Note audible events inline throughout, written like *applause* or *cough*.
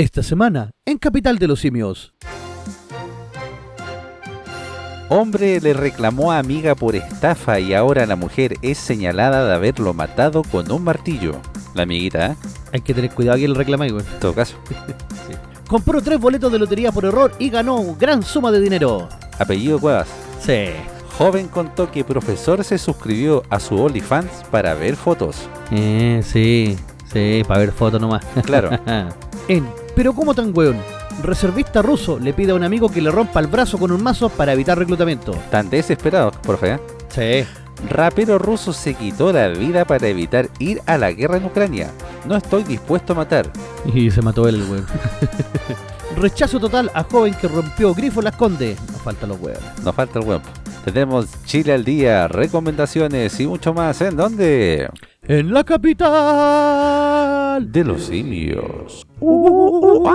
Esta semana, en Capital de los Simios. Hombre le reclamó a amiga por estafa y ahora la mujer es señalada de haberlo matado con un martillo. La amiguita, ¿eh? Hay que tener cuidado a quien le reclama, güey. En todo caso. *laughs* Compró tres boletos de lotería por error y ganó gran suma de dinero. Apellido Cuevas. Sí. Joven contó que profesor se suscribió a su OnlyFans para ver fotos. Eh, sí. Sí, para ver fotos nomás. Claro. *laughs* en Pero ¿cómo tan weón? Reservista ruso le pide a un amigo que le rompa el brazo con un mazo para evitar reclutamiento. Tan desesperado, profe. ¿eh? Sí. Rapero ruso se quitó la vida para evitar ir a la guerra en Ucrania. No estoy dispuesto a matar. Y se mató él el weón. *laughs* Rechazo total a joven que rompió grifo las condes. Nos falta los weones. Nos falta el weón. Tenemos Chile al día, recomendaciones y mucho más. ¿En dónde? En la capital de los simios. Uh,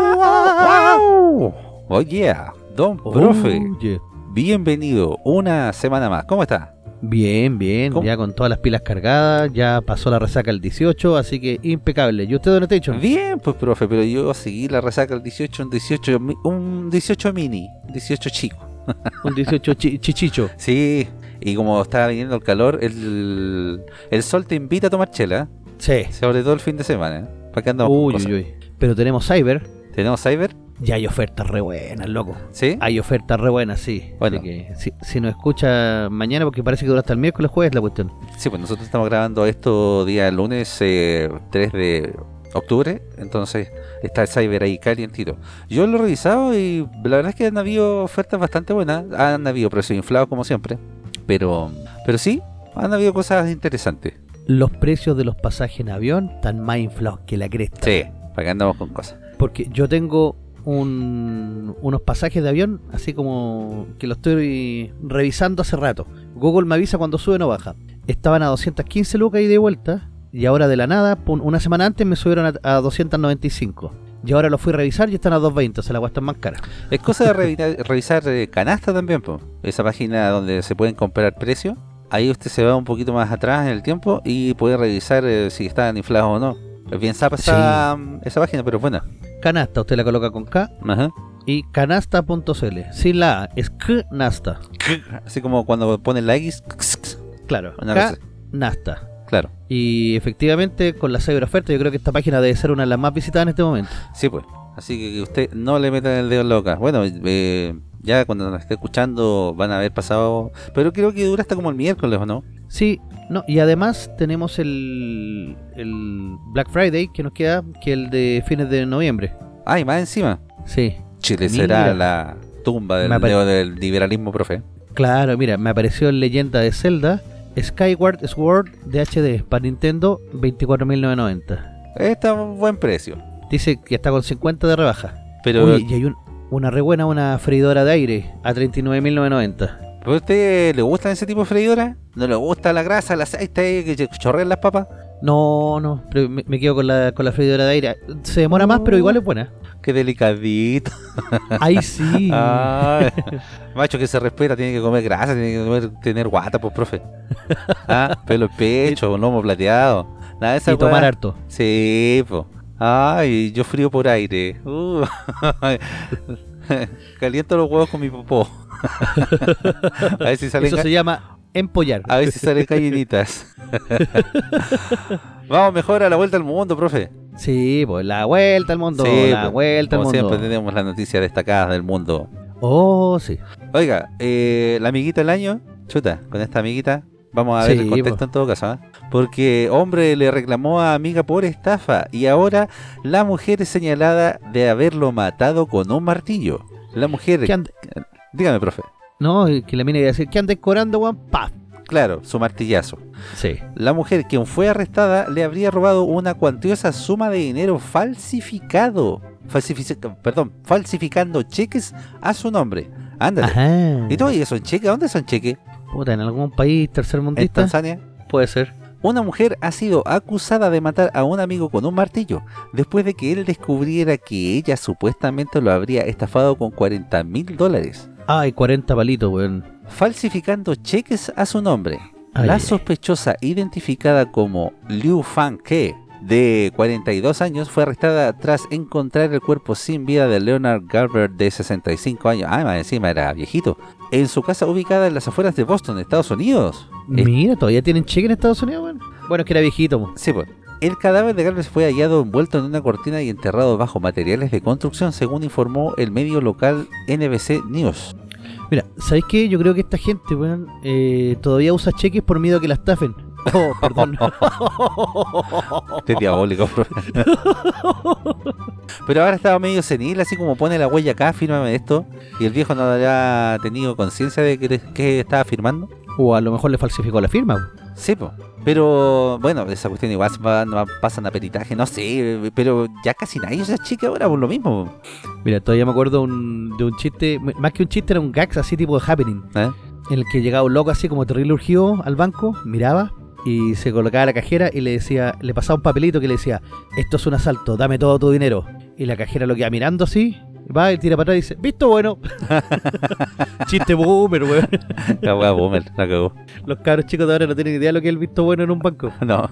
Oh yeah, don profe. Oye. Bienvenido una semana más. ¿Cómo está? Bien, bien, ya con todas las pilas cargadas, ya pasó la resaca el 18, así que impecable. ¿Y usted dónde está hecho? Bien, pues profe, pero yo seguí la resaca el 18, un 18, mi- un 18 mini, 18 chico. Un 18 chi- chichicho. Sí, y como estaba viniendo el calor, el, el sol te invita a tomar chela, Sí. sobre todo el fin de semana. ¿eh? ¿Para qué andamos Uy, uy, uy. Pero tenemos Cyber, ¿Tenemos Cyber? ya hay ofertas re buenas, loco. ¿Sí? Hay ofertas re buenas, sí. Bueno. Así que si, si nos escucha mañana, porque parece que dura hasta el miércoles, jueves la cuestión. Sí, pues nosotros estamos grabando esto día lunes eh, 3 de octubre, entonces está el Cyber ahí calientito. Yo lo he revisado y la verdad es que han habido ofertas bastante buenas, han habido precios inflados como siempre, pero pero sí, han habido cosas interesantes. Los precios de los pasajes en avión están más inflados que la cresta. Sí, para andamos con cosas. Porque yo tengo un- unos pasajes de avión, así como que lo estoy revisando hace rato. Google me avisa cuando sube o baja. Estaban a 215 lucas y de vuelta, y ahora de la nada, una semana antes me subieron a, a 295. Y ahora lo fui a revisar y están a 220, o sea, la cuesta más cara. Es cosa de *laughs* revisar eh, canasta también, po. esa página donde se pueden comprar precios. Ahí usted se va un poquito más atrás en el tiempo y puede revisar eh, si están inflados o no. Es bien zapa esa, esa página, pero es buena. Canasta, usted la coloca con K Ajá. y canasta.cl. Sin la A, es Knasta. Así como cuando ponen la X. Claro. Knasta. Claro, Y efectivamente, con la oferta, yo creo que esta página debe ser una de las más visitadas en este momento. sí pues. Así que usted no le meta el dedo en la boca. Bueno, eh, ya cuando nos esté escuchando van a haber pasado... Pero creo que dura hasta como el miércoles, ¿o no? Sí, no, y además tenemos el, el Black Friday que nos queda, que el de fines de noviembre. Ah, y más encima. Sí, Chile Mira. será la tumba del, apare- del liberalismo, profe. claro, mira, me apareció en leyenda de Zelda Skyward Sword de HD para Nintendo 24.990. Está a un buen precio. Dice que está con 50 de rebaja. Pero, Uy, y hay un- una re buena, una freidora de aire a 39.990. ¿pero a usted le gustan ese tipo de freidora? ¿No le gusta la grasa, el aceite que chorrean las papas? No, no, pero me, me quedo con la, con la freidora de aire. Se demora más, pero igual es buena. Qué delicadito. Ahí sí. *laughs* Ah, macho que se respeta, tiene que comer grasa, tiene que comer- tener guata, pues, profe. Ah, pelo en pecho, lomo plateado. Nada de esa y tomar harto. Sí, pues. Ay, yo frío por aire. Uh. *laughs* Caliento los huevos con mi popó. *laughs* A ver si salen, Eso se llama empollar. a ver si salen gallinitas. *laughs* Vamos mejor a la vuelta al mundo, profe. Sí, pues la vuelta al mundo, Sí, la pues, vuelta al Como mundo. siempre tenemos las noticias destacadas del mundo. Oh, sí. Oiga, eh, la amiguita del año, chuta, con esta amiguita, vamos a ver Sí, el contexto po. en todo caso, ¿ah? Porque hombre le reclamó a amiga por estafa y ahora la mujer es señalada de haberlo matado con un martillo. La mujer, ¿Qué and- dígame, profe, No, que la mina iba a decir, ¿qué andes corando, weón? ¡Paf! claro, su martillazo. Sí. La mujer, quien fue arrestada, le habría robado una cuantiosa suma de dinero falsificado. Falsific- perdón, falsificando cheques a su nombre. Ándale. Ajá. ¿Y todo y esos cheques? ¿Dónde son cheques? Puta, en algún país ¿En tercermundista Tanzania? puede ser. Una mujer ha sido acusada de matar a un amigo con un martillo, después de que él descubriera que ella supuestamente lo habría estafado con 40 mil dólares, Ay, 40 palitos, weón. falsificando cheques a su nombre. Ay, La sospechosa, identificada como Liu Fan Ke, de 42 años, fue arrestada tras encontrar el cuerpo sin vida de Leonard Garber, de 65 años. Ah, más encima era viejito. En su casa ubicada en las afueras de Boston, Estados Unidos. Mira, todavía tienen cheque en Estados Unidos, bueno. Bueno, es que era viejito. po. Sí, pues. El cadáver de Garber fue hallado envuelto en una cortina y enterrado bajo materiales de construcción, según informó el medio local NBC News. Mira, ¿sabéis qué? Yo creo que esta gente, weón, eh, todavía usa cheques por miedo a que la estafen. Oh, *laughs* perdón. Este diabólico. Pero ahora estaba medio senil, así como pone la huella acá, fírmame esto. Y el viejo no habrá tenido conciencia de que, que estaba firmando. o a lo mejor le falsificó la firma. Sí, po. Pero bueno, esa cuestión igual se va- no pasan a peritaje, no sé. Pero ya casi nadie usa chica ahora por lo mismo. Mira, todavía me acuerdo un- de un chiste, más que un chiste, era un gags así tipo de happening, ¿eh? en el que llegaba un loco así como terrible urgido al banco, miraba y se colocaba a la cajera y le decía, le pasaba un papelito que le decía, esto es un asalto, dame todo tu dinero. Y la cajera lo queda mirando así, va y tira para atrás y dice, visto bueno. *laughs* chiste boomer, weón. *laughs* La wea boomer, la cagó. Los cabros chicos de ahora no tienen idea de lo que es el visto bueno en un banco. *laughs* No.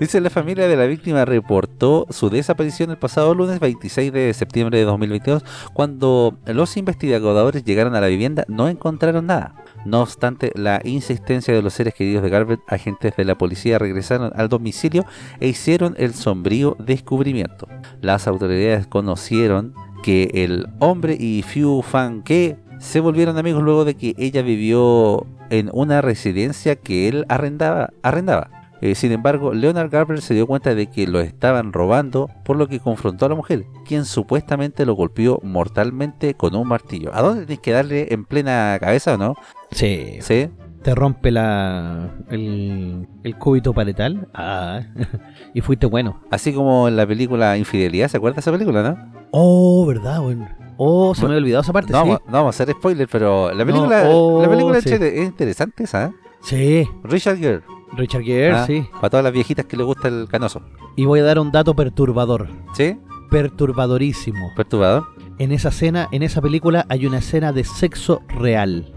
Dice la familia de la víctima reportó su desaparición el pasado lunes 26 de septiembre de 2022 cuando los investigadores llegaron a la vivienda no encontraron nada. No obstante la insistencia de los seres queridos de Garvey, agentes de la policía regresaron al domicilio e hicieron el sombrío descubrimiento. Las autoridades conocieron que el hombre y Fiu Fan Ke se volvieron amigos luego de que ella vivió en una residencia que él arrendaba. arrendaba. Eh, sin embargo, Leonard Garber se dio cuenta de que lo estaban robando, por lo que confrontó a la mujer, quien supuestamente lo golpeó mortalmente con un martillo. ¿A dónde tienes que darle en plena cabeza o no? Sí. ¿Sí? Te rompe la el, el cúbito paletal. Ah. *laughs* y fuiste bueno. Así como en la película Infidelidad, ¿se acuerda de esa película, no? Oh, verdad, weón. Oh, se me había olvidado esa parte, No, sí. vamos- no vamos a hacer spoiler, pero la película, oh, la película sí. es es interesante esa, ¿eh? Sí, Richard Gere. Richard Gere, Ah, sí. Para todas las viejitas que le gusta el canoso. Y voy a dar un dato perturbador. ¿Sí? Perturbadorísimo. Perturbador. En esa escena, en esa película, hay una escena de sexo real.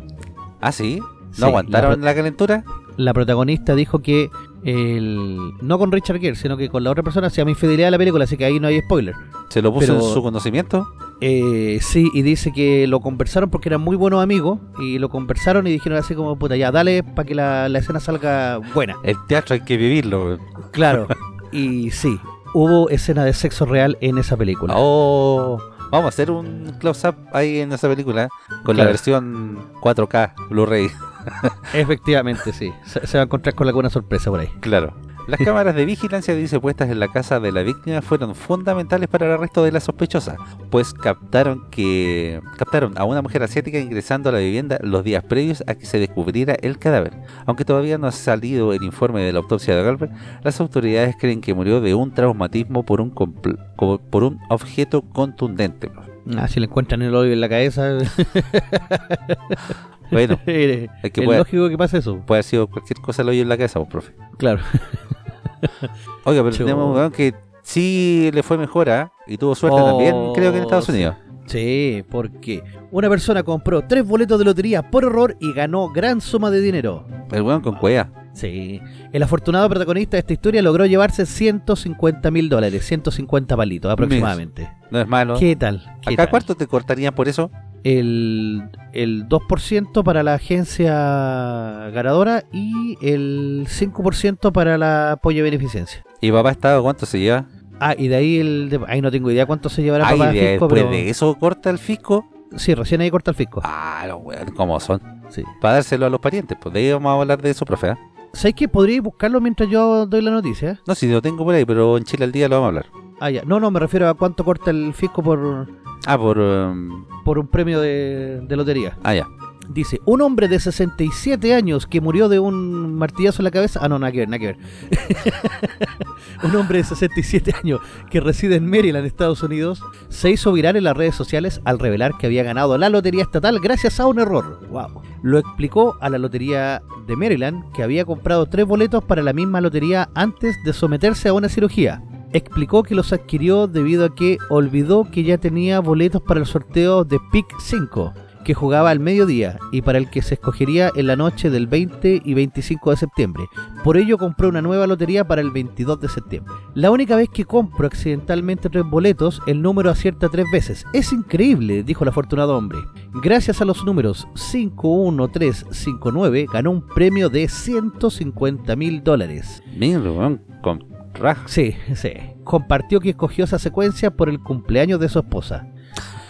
Ah, sí. Sí, ¿No aguantaron la la, calentura? La protagonista dijo que el no con Richard Gere, sino que con la otra persona se llama infidelidad de la película, así que ahí no hay spoiler. ¿Se lo puso Pero- en su conocimiento? Eh, sí, y dice que lo conversaron porque eran muy buenos amigos y lo conversaron y dijeron así como, puta, ya, dale para que la, la escena salga buena. El teatro hay que vivirlo. Claro. y sí, hubo escena de sexo real en esa película. *laughs* Oh, vamos a hacer un close-up ahí en esa película con la versión 4K Blu-ray. Efectivamente, sí. Se, se va a encontrar con alguna sorpresa por ahí. Claro. Las cámaras de vigilancia dice puestas en la casa de la víctima fueron fundamentales para el arresto de la sospechosa, pues captaron que captaron a una mujer asiática ingresando a la vivienda los días previos a que se descubriera el cadáver. Aunque todavía no ha salido el informe de la autopsia de Galver, las autoridades creen que murió de un traumatismo por un por un objeto contundente. Ah, si le encuentran el hoyo en la cabeza, Bueno, *laughs* es es que puede, lógico que pase eso. puede haber sido cualquier cosa el hoyo en la cabeza, pues, profe. Claro. *laughs* Oiga, pero tenemos un weón que sí le fue mejor, ¿ah? Y tuvo suerte Oh, también, creo que en Estados sí. Unidos. Sí, porque una persona compró tres boletos de lotería por error y ganó gran suma de dinero. El weón con cueva. Sí. El afortunado protagonista de esta historia logró llevarse 150 mil dólares, 150 palitos aproximadamente. No es malo. ¿Qué tal? ¿Qué ¿Acá tal? cuánto te cortarían por eso? El, el 2% para la agencia ganadora y el 5% para la apoyo beneficencia. ¿Y papá Estado cuánto se lleva? Ah, y de ahí el de- ahí no tengo idea cuánto se llevará papá de- fisco, después pero de eso corta el fisco. sí, recién ahí corta el fisco. Ah, los weones, ¿cómo son? Sí. Para dárselo a los parientes. Pues de ahí vamos a hablar de eso, profe. ¿ah? ¿Sabes qué? Podríais buscarlo mientras yo doy la noticia. No, si lo tengo por ahí, pero en Chile al día lo vamos a hablar. Ah, ya. No, no, me refiero a cuánto corta el fisco por, Ah, por... um, por un premio de, de lotería. Ah, ya. Dice, un hombre de 67 años que murió de un martillazo en la cabeza. Ah, no, nada que ver, nada que ver. *laughs* un hombre de 67 años que reside en Maryland, Estados Unidos, se hizo viral en las redes sociales al revelar que había ganado la lotería estatal gracias a un error. Wow. Lo explicó a la lotería de Maryland que había comprado tres boletos para la misma lotería antes de someterse a una cirugía. Explicó que los adquirió debido a que olvidó que ya tenía boletos para el sorteo de PIC 5 que jugaba al mediodía y para el que se escogería en la noche del 20 y 25 de septiembre. Por ello compré una nueva lotería para el 22 de septiembre. La única vez que compro accidentalmente tres boletos, el número acierta tres veces. Es increíble, dijo el afortunado hombre. Gracias a los números 51359 ganó un premio de 150 mil dólares. Mira, con Sí, sí. Compartió que escogió esa secuencia por el cumpleaños de su esposa.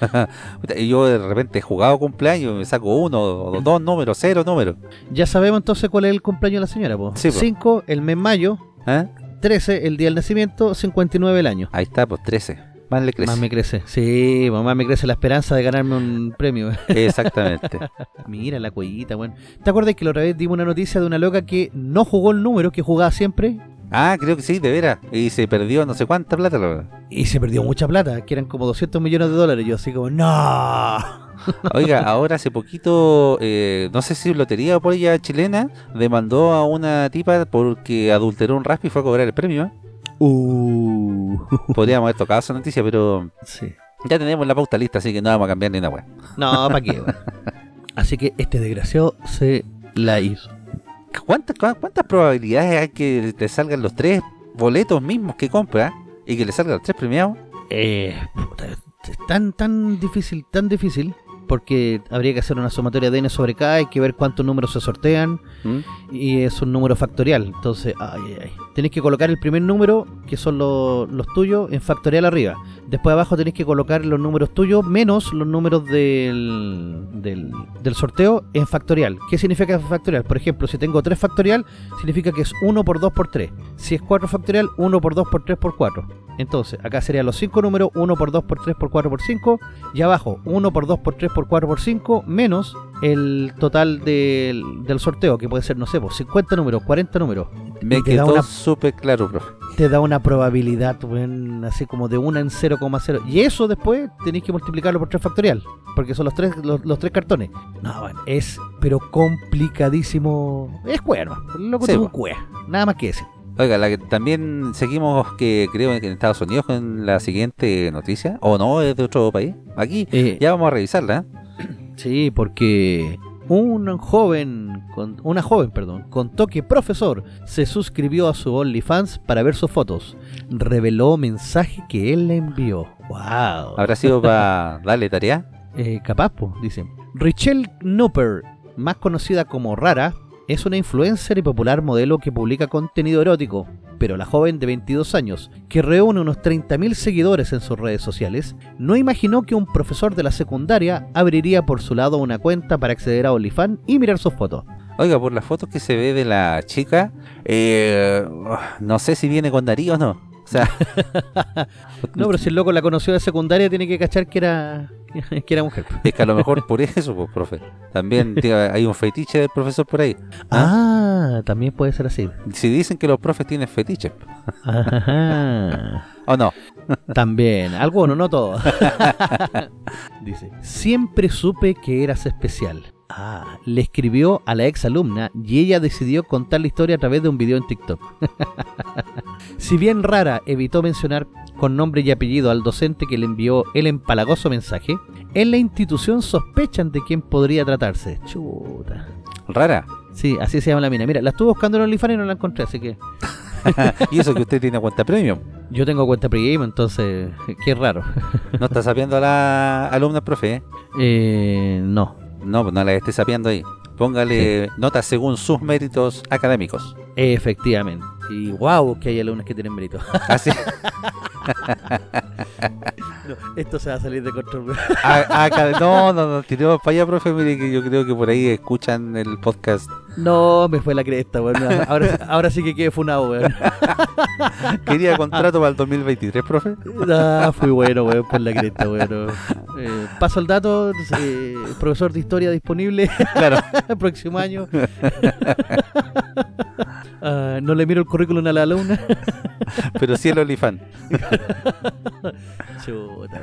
*laughs* Y yo de repente he jugado cumpleaños, me saco uno, dos números, cero números. Ya sabemos entonces cuál es el cumpleaños de la señora, po. Sí, po. 5 el mes mayo, ¿Ah? 13 el día del nacimiento, 59 el año. Ahí está, pues 13. Más le crece. Más me crece. Sí, más me crece la esperanza de ganarme un premio. *laughs* Exactamente. Mira la cuellita, weón. ¿Te acuerdas que la otra vez dimos una noticia de una loca que no jugó el número que jugaba siempre? Ah, creo que sí, de veras. Y se perdió no sé cuánta plata. la- Y se perdió mucha plata, que eran como 200 millones de dólares. Yo así como, ¡No! *laughs* Oiga, ahora hace poquito, eh, no sé si lotería o por ella chilena, demandó a una tipa porque adulteró un raspi y fue a cobrar el premio. Uh. Podríamos haber tocado esa noticia, pero Sí. ya tenemos la pauta lista, así que no vamos a cambiar ni una wea. No, ¿para qué? *laughs* Así que este desgraciado se la hizo. ¿Cuántas, ¿Cuántas probabilidades hay que te salgan los tres boletos mismos que compra y que le salgan los tres premiados? Eh, es tan, tan difícil, tan difícil, porque habría que hacer una sumatoria de n sobre k, hay que ver cuántos números se sortean, ¿Mm? y es un número factorial. Entonces, ay, ay, ay. Tenéis que colocar el primer número, que son lo- los tuyos, en factorial arriba. Después abajo tenéis que colocar los números tuyos menos los números del, del, del sorteo en factorial. ¿Qué significa factorial? Por ejemplo, si tengo 3 factorial, significa que es 1 por 2 por 3. Si es 4 factorial, 1 por 2 por 3 por 4. Entonces, acá serían los 5 números, 1 por 2 por 3 por 4 por 5. Y abajo, 1 por 2 por 3 por 4 por 5, menos el total del, del sorteo, que puede ser, no sé, pues, 50 números, 40 números. Me quedó súper claro, profe. Te da una probabilidad, así como de 1 en 0,0. Y eso después tenéis que multiplicarlo por 3 factorial, porque son los tres, los, los tres cartones. No, bueno, es, pero complicadísimo. Es cuerno, loco, Sí, es un cuea. Nada más que ese. Oiga, la que también seguimos que creo que en Estados Unidos con la siguiente noticia, o no, es de otro país. Aquí Eh, ya vamos a revisarla. ¿eh? Sí, porque un joven, con, una joven, perdón, contó que profesor se suscribió a su OnlyFans para ver sus fotos. Reveló mensaje que él le envió. Wow. Habrá sido para *laughs* darle tarea. Eh, capaz, po, dice. Richelle Knupper, más conocida como Rara, es una influencer y popular modelo que publica contenido erótico, pero la joven de 22 años, que reúne unos 30.000 seguidores en sus redes sociales, no imaginó que un profesor de la secundaria abriría por su lado una cuenta para acceder a OnlyFans y mirar sus fotos. Oiga, por las fotos que se ve de la chica, eh, no sé si viene con Darío o no. Sea, *laughs* No, pero si el loco la conoció de secundaria, tiene que cachar que era, *laughs* que era mujer. *laughs* es que a lo mejor por eso, pues, profe. También hay un fetiche del profesor por ahí. Ah, también puede ser así. Si dicen que los profes tienen fetiches, Ajá. ¿o no? También, algunos, no todos. Dice, siempre supe que eras especial. Ah, le escribió a la ex alumna y ella decidió contar la historia a través de un video en TikTok. *laughs* si bien Rara evitó mencionar con nombre y apellido al docente que le envió el empalagoso mensaje, en la institución sospechan de quién podría tratarse. Chuta. Rara. Sí, así se llama la mina. Mira, la estuve buscando en OnlyFans y no la encontré, así que *laughs* y eso que usted tiene cuenta premium. yo tengo cuenta premium, entonces, qué raro. No está sapeando a la alumna profe. Eh, no. No, pues no la esté sapeando ahí. Póngale notas según sus méritos académicos. Efectivamente. Y wow, que hay alumnos que tienen mérito. Así. *laughs* No, esto se va a salir de control. a- acá- no, no, no, tiremos para allá, profe. Mire que yo creo que por ahí escuchan el podcast. No, me fue la cresta, weón. Ahora, ahora sí que quedé funado, weón. *laughs* Quería contrato para el 2023, profe. Ah, fui bueno, weón, por la cresta, weón. Eh, paso el dato, eh, profesor de historia disponible Claro. el *laughs* próximo año. Ah, no le miro el currículum a la alumna. *laughs* Pero sí el OnlyFans. *laughs* Chuta.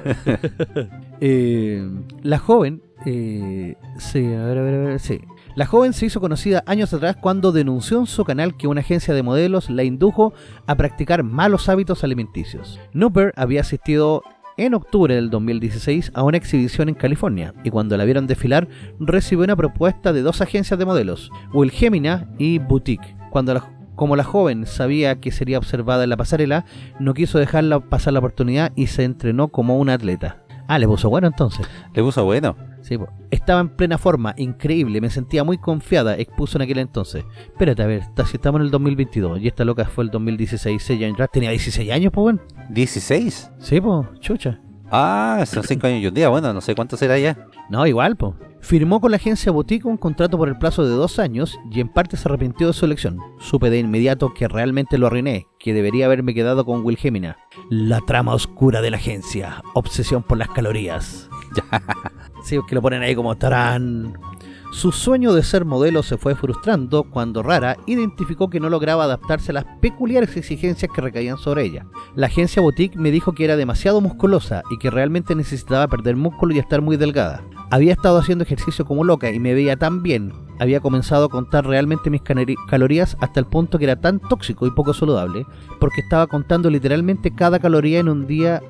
Eh, la joven, eh, sí, a ver, a ver, a ver, sí. La joven se hizo conocida años atrás cuando denunció en su canal que una agencia de modelos la indujo a practicar malos hábitos alimenticios. Nupper había asistido en octubre del 2016 a una exhibición en California y cuando la vieron desfilar recibió una propuesta de dos agencias de modelos, Wilhelmina y Boutique. Cuando la, como la joven sabía que sería observada en la pasarela, no quiso dejarla pasar la oportunidad y se entrenó como una atleta. Ah, le puso bueno entonces. Le puso bueno. Sí, po. estaba en plena forma, increíble, me sentía muy confiada, expuso en aquel entonces. Espérate, a ver, si estamos en el 2022 y esta loca fue el 2016, seis años atrás, tenía 16 años, pues bueno. ¿16? Sí, pues, chucha. Ah, son 5 años y un día. Bueno, no sé cuánto será ya. No, igual, pues. Firmó con la agencia Boutique un contrato por el plazo de dos años y en parte se arrepintió de su elección. Supe de inmediato que realmente lo arruiné, que debería haberme quedado con Wilhelmina. La trama oscura de la agencia, obsesión por las calorías. *laughs* Sí, es que lo ponen ahí como tarán. Su sueño de ser modelo se fue frustrando cuando Rara identificó que no lograba adaptarse a las peculiares exigencias que recaían sobre ella. La agencia Boutique me dijo que era demasiado musculosa y que realmente necesitaba perder músculo y estar muy delgada. Había estado haciendo ejercicio como loca y me veía tan bien. Había comenzado a contar realmente mis calorías hasta el punto que era tan tóxico y poco saludable porque estaba contando literalmente cada caloría en un día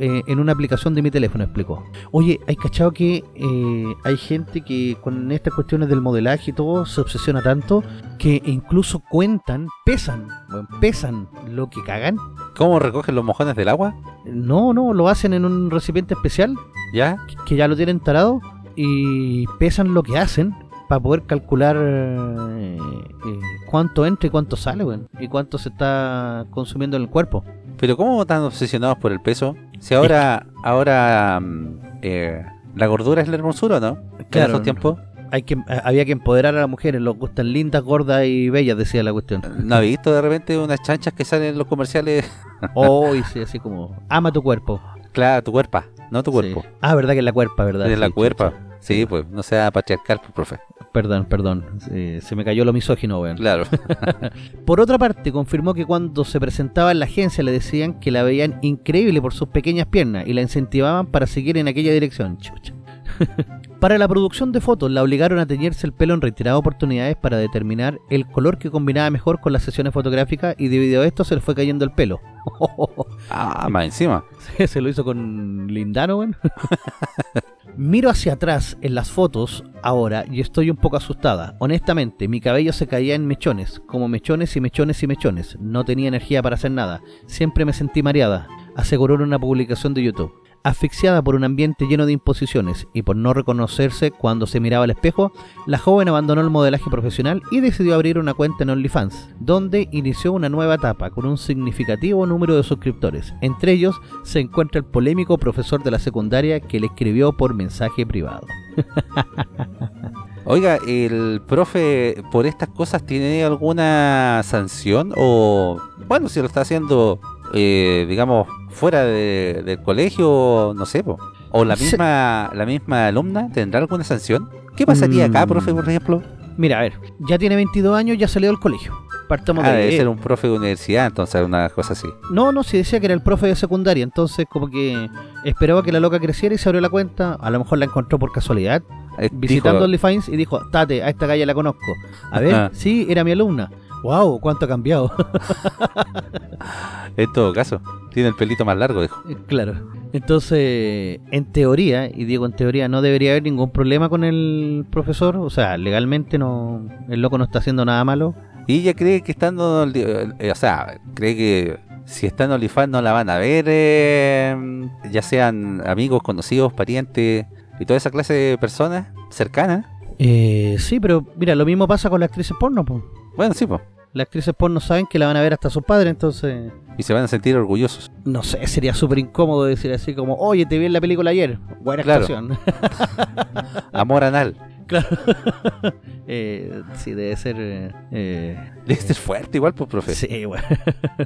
eh, en una aplicación de mi teléfono, explicó. Oye, ¿hay cachado que eh, hay gente que con estas cuestiones del modelaje y todo se obsesiona tanto que incluso cuentan, pesan, bueno, pesan lo que cagan? ¿Cómo recogen los mojones del agua? No, no, lo hacen en un recipiente especial ¿Ya? que- que ya lo tienen tarado y pesan lo que hacen para poder calcular eh, cuánto entra y cuánto sale, y cuánto se está consumiendo en el cuerpo. Pero ¿cómo están obsesionados por el peso? Si ahora, ahora mm, eh, la gordura es la hermosura, ¿no? En Claro. esos tiempos. Hay que, había que empoderar a las mujeres, los gustan lindas, gordas y bellas, decía la cuestión. ¿No has visto de repente unas chanchas que salen en los comerciales? *laughs* Oh, y sí, así como, ama tu cuerpo. Claro, tu cuerpo, no tu Sí. cuerpo. Ah, verdad que es la cuerpa, ¿verdad? Es la cuerpa. Sí, pues, no sea patriarcal, pues, profe. Perdón, perdón. Sí, se me cayó lo misógino, weón. Claro. *laughs* Por otra parte, confirmó que cuando se presentaba en la agencia le decían que la veían increíble por sus pequeñas piernas y la incentivaban para seguir en aquella dirección. Chucha. Para la producción de fotos la obligaron a teñirse el pelo en reiteradas oportunidades para determinar el color que combinaba mejor con las sesiones fotográficas y debido a esto se le fue cayendo el pelo. *laughs* Ah, más encima. se lo hizo con Lindano, weón. *laughs* Miro hacia atrás en las fotos ahora y estoy un poco asustada. Honestamente, mi cabello se caía en mechones, como mechones y mechones y mechones. No tenía energía para hacer nada. Siempre me sentí mareada, aseguró en una publicación de YouTube. Asfixiada por un ambiente lleno de imposiciones y por no reconocerse cuando se miraba al espejo, la joven abandonó el modelaje profesional y decidió abrir una cuenta en OnlyFans, donde inició una nueva etapa con un significativo número de suscriptores. Entre ellos se encuentra el polémico profesor de la secundaria que le escribió por mensaje privado. Oiga, ¿el profe por estas cosas tiene alguna sanción? O, bueno, si lo está haciendo, eh, digamos, fuera de- del colegio, no sé, po. o la Se- misma, la misma alumna tendrá alguna sanción? ¿Qué pasaría acá, Mm. profe, por ejemplo? Mira, a ver, ya tiene 22 años, ya salió del colegio. Partamos Ah, de debe ser un profe de universidad, entonces, una cosa así. No, no, si decía que era el profe de secundaria, entonces como que esperaba que la loca creciera y se abrió la cuenta, a lo mejor la encontró por casualidad, Eh, visitando dijo- OnlyFans y dijo, Tate, a esta calle la conozco. A ver, Ah. sí, era mi alumna. Wow, cuánto ha cambiado. *laughs* en todo caso, tiene el pelito más largo, dijo. claro. Entonces, en teoría, y digo en teoría, no debería haber ningún problema con el profesor, o sea, legalmente no, el loco no está haciendo nada malo. Y ella cree que estando, eh, o sea, cree que si está en OnlyFans no la van a ver, eh, ya sean amigos, conocidos, parientes y toda esa clase de personas cercanas. Eh, sí, pero mira, lo mismo pasa con las actrices porno, pues. Bueno, sí, pues. Las actrices porno saben que la van a ver hasta sus padres, entonces... Y se van a sentir orgullosos. No sé, sería súper incómodo decir así como, oye, te vi en la película ayer. Buena Claro. actuación. *laughs* Amor anal. *laughs* claro. *laughs* eh, sí, debe ser... eh, eh, Debe ser fuerte igual, pues, profe. sí, bueno.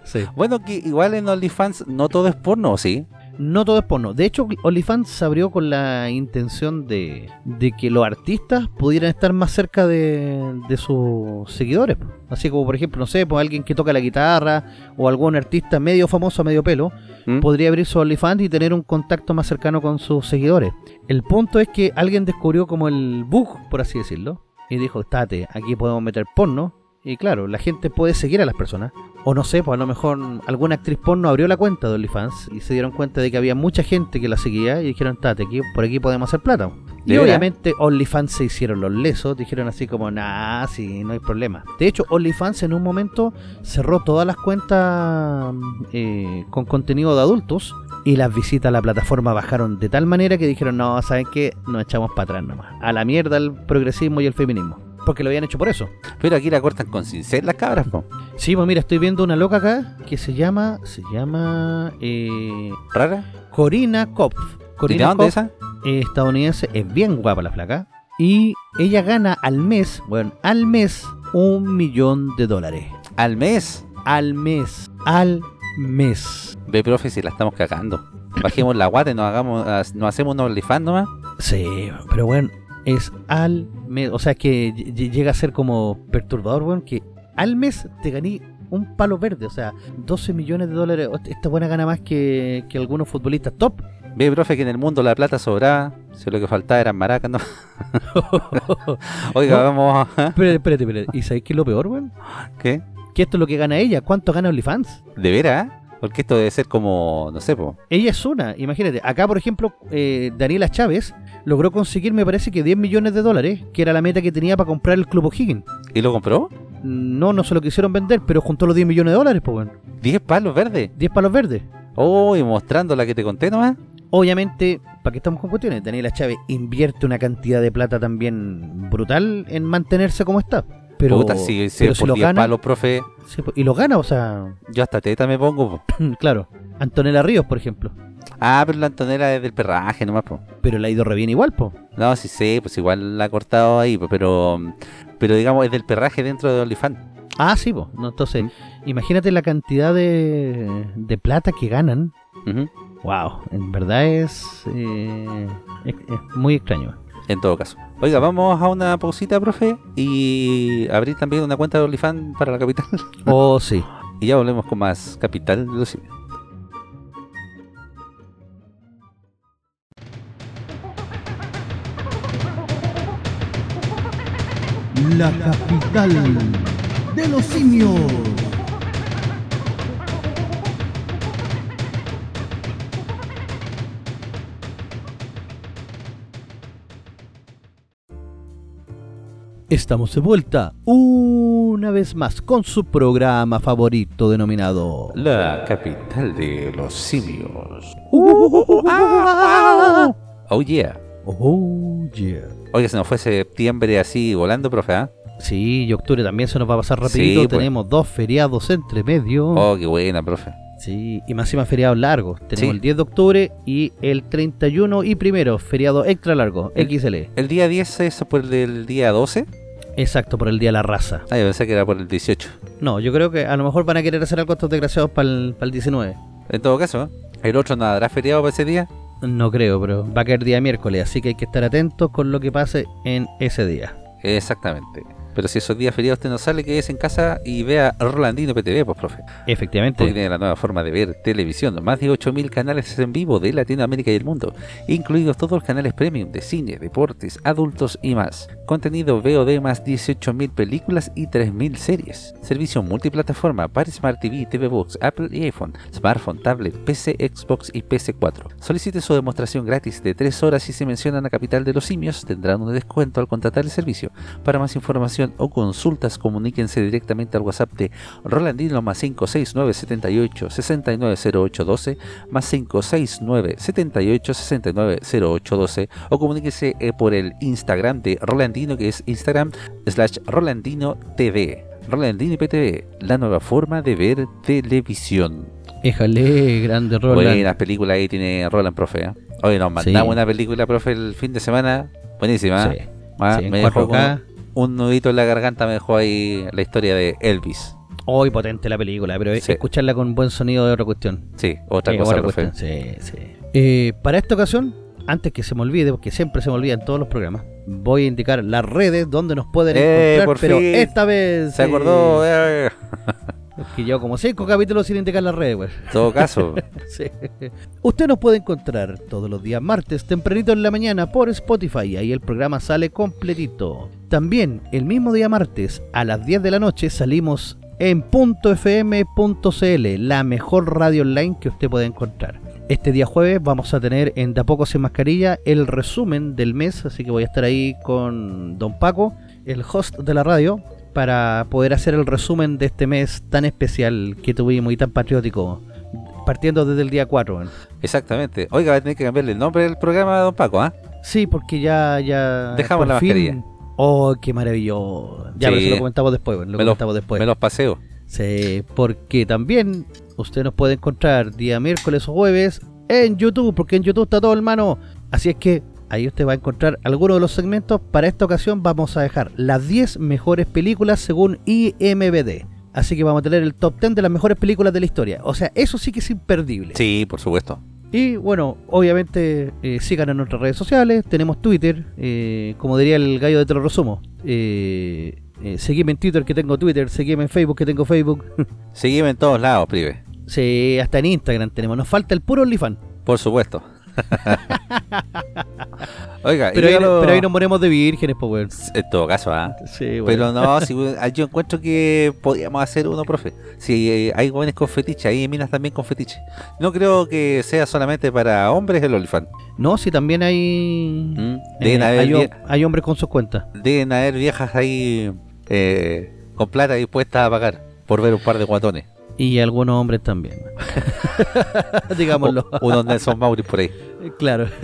sí. Bueno, que igual en OnlyFans no todo es porno, ¿o ¿sí? No todo es porno. De hecho, OnlyFans se abrió con la intención de, de que los artistas pudieran estar más cerca de, de sus seguidores. Así como, por ejemplo, no sé, pues alguien que toca la guitarra o algún artista medio famoso, medio pelo, ¿Mm? podría abrir su OnlyFans y tener un contacto más cercano con sus seguidores. El punto es que alguien descubrió como el bug, por así decirlo, y dijo, estate, aquí podemos meter porno y claro, la gente puede seguir a las personas. O no sé, pues a lo mejor alguna actriz porno abrió la cuenta de OnlyFans y se dieron cuenta de que había mucha gente que la seguía y dijeron, tate, aquí, por aquí podemos hacer plata. Y ¿De obviamente OnlyFans se hicieron los lesos, dijeron así como, nah, sí, no hay problema. De hecho, OnlyFans en un momento cerró todas las cuentas eh, con contenido de adultos y las visitas a la plataforma bajaron de tal manera que dijeron, no, ¿saben qué? Nos echamos para atrás nomás. A la mierda el progresismo y el feminismo. Porque lo habían hecho por eso. Pero aquí la cortan con cincel las cabras, po. Sí, pues mira, estoy viendo una loca acá que se llama, se llama eh, ¿Rara? Corina Kopf. ¿Y de Corina dónde Kopf, esa? eh, estadounidense, es bien guapa la flaca. Y ella gana al mes, bueno, al mes, un millón de dólares. Al mes. Al mes. Al mes. Ve, profe, si la estamos cagando. Bajemos la guata y nos, hagamos, nos hacemos unos OnlyFans nomás. Sí, pero bueno, es al mes. O sea, que ll- ll- llega a ser como perturbador, weón, que al mes te ganí un palo verde. O sea, 12 millones de dólares. Esta buena gana más que, que algunos futbolistas top. Ve, profe, que en el mundo la plata sobraba. Si lo que faltaba eran maracas, ¿no? *laughs* Oiga, No. vamos a... espérate, espérate, espérate. ¿Y sabéis qué es lo peor, weón? ¿Qué? Que esto es lo que gana ella. ¿Cuánto gana OnlyFans? ¿De veras? Porque esto debe ser como, no sé, po. Ella es una, imagínate. Acá, por ejemplo, eh, Daniela Chávez logró conseguir, me parece que 10 millones de dólares, que era la meta que tenía para comprar el Club O'Higgins. ¿Y lo compró? No, no se lo quisieron vender, pero juntó los 10 millones de dólares, pues bueno. 10 palos verdes. 10 palos verdes. Oh, y mostrando la que te conté nomás. Obviamente, ¿para qué estamos con cuestiones? Daniela Chávez invierte una cantidad de plata también brutal en mantenerse como está. Pero, Puta, si, si pero es si por lo 10 gana, palos, profe, y lo gana, o sea, yo hasta teta me pongo, po. *clears throat* claro. Antonella Ríos, por ejemplo. Ah, pero la Antonella es del perraje nomás, po. Pero le ha ido re bien igual, pues. No, sí sé, pues igual la ha cortado ahí, po, pero pero digamos es del perraje dentro de OnlyFans. Ah, sí, pues. No, entonces, Mm. imagínate la cantidad de, de plata que ganan. Ujú. Wow, en verdad es, eh, es, es muy extraño. En todo caso. Oiga, vamos a una pausita, profe, y abrir también una cuenta de OnlyFans para la capital. *laughs* Oh, sí. y ya volvemos con más Capital de los Simios. La capital de los simios. Estamos de vuelta una vez más con su programa favorito denominado La capital de los simios. Oh yeah. Oh yeah. Oiga, se nos fue septiembre así volando, profe, ¿ah? Sí, y octubre también se nos va a pasar rapidito. Sí, pues. Tenemos dos feriados entre medio. Oh, qué buena, profe. Sí, y más encima feriados largos. Tenemos Sí. el 10 de octubre y el 31 y primero, feriado extra largo, El- XL. ¿El día 10 es por el del día 12? Exacto, por el Día de la Raza. Ah, yo pensé que era por el 18. No, yo creo que a lo mejor van a querer hacer algo estos desgraciados para el, 19. En todo caso, ¿eh? ¿el otro no habrá feriado para ese día? No creo, pero va a caer día miércoles, así que hay que estar atentos con lo que pase en ese día. Exactamente. Pero si esos días feriados usted no sale, quédese en casa y vea Rolandino PTV, pues, profe. Efectivamente. Porque tiene la nueva forma de ver televisión. Más de 8.000 canales en vivo de Latinoamérica y el mundo, incluidos todos los canales premium de cine, deportes, adultos y más. Contenido VOD más 18.000 películas y 3.000 series. Servicio multiplataforma para Smart TV, TV Box, Apple y iPhone, smartphone, tablet, PC, Xbox y PC4. Solicite su demostración gratis de 3 horas y se mencionan a Capital de los Simios, tendrán un descuento al contratar el servicio. Para más información o consultas, comuníquense directamente al WhatsApp de Rolandino más 569 78 690812 más 569 78 690812 o comuníquese eh, por el Instagram de Rolandino que es Instagram slash Rolandino TV. Rolandino PTV, la nueva forma de ver televisión. Éjale, grande Roland. Buenas películas ahí tiene Roland, profe. ¿eh? Hoy nos mandamos Sí. una película, profe, el fin de semana. Buenísima. Sí, Ah, sí, en me dejó 4K. Un, nudito en la garganta, me dejó ahí la historia de Elvis. Hoy potente la película, pero Sí. escucharla con buen sonido de otra cuestión. Sí, otra Eh, cosa, otra cuestión, Sí, sí. Eh, para esta ocasión, antes que se me olvide, porque siempre se me olvida en todos los programas, voy a indicar las redes donde nos pueden Eh, encontrar, por pero fin. esta vez... ¿Se eh, acordó? *laughs* Es que yo como cinco capítulos sin indicar las redes, güey. En todo caso, *laughs* Sí. Usted nos puede encontrar todos los días martes tempranito en la mañana por Spotify. Ahí el programa sale completito. También el mismo día martes a las 10 de la noche salimos en .fm.cl, la mejor radio online que usted puede encontrar. Este día jueves vamos a tener en De Poco Sin Mascarilla el resumen del mes, así que voy a estar ahí con Don Paco, el host de la radio, para poder hacer el resumen de este mes tan especial que tuvimos y tan patriótico, partiendo desde el día 4. Exactamente. Oiga, va a tener que cambiarle el nombre del programa a Don Paco, ¿ah? Sí, porque ya... ya Dejamos la fin- mascarilla. Oh, qué maravilloso. Ya, Sí. pero eso lo comentamos después, lo Me los- comentamos después. Me los paseo. Sí, porque también usted nos puede encontrar día miércoles o jueves en YouTube, porque en YouTube está todo hermano. Así es que ahí usted va a encontrar algunos de los segmentos. Para esta ocasión vamos a dejar las 10 mejores películas según IMBD. Así que vamos a tener el top 10 de las mejores películas de la historia. O sea, eso sí que es imperdible. Sí, por supuesto. Y bueno, obviamente eh, sigan en nuestras redes sociales, tenemos Twitter, eh, como diría el gallo de Te lo resumo. Eh, eh, seguime en Twitter que tengo Twitter, seguime en Facebook que tengo Facebook. *laughs* Seguime en todos lados, prive. sí, hasta en Instagram tenemos, nos falta el puro OnlyFans. Por supuesto. *laughs* Oiga, Pero, ahí, yo lo- pero ahí nos moremos de vírgenes, pues weón. En todo caso, ¿ah? Sí, Pero no, *laughs* si, yo encuentro que podríamos hacer uno, profe. Si eh, hay jóvenes con fetiche, hay minas también con fetiche. No creo que sea solamente para hombres el olifán. No, si también hay... ¿Mm? eh, Deben, haber hay, ho- vie- hay hombres con sus cuentas. deben haber viejas ahí eh, con plata dispuestas a pagar por ver un par de guatones. Y algunos hombres también. *laughs* Digámoslo. Unos Nelson Mauri por ahí. claro. *laughs*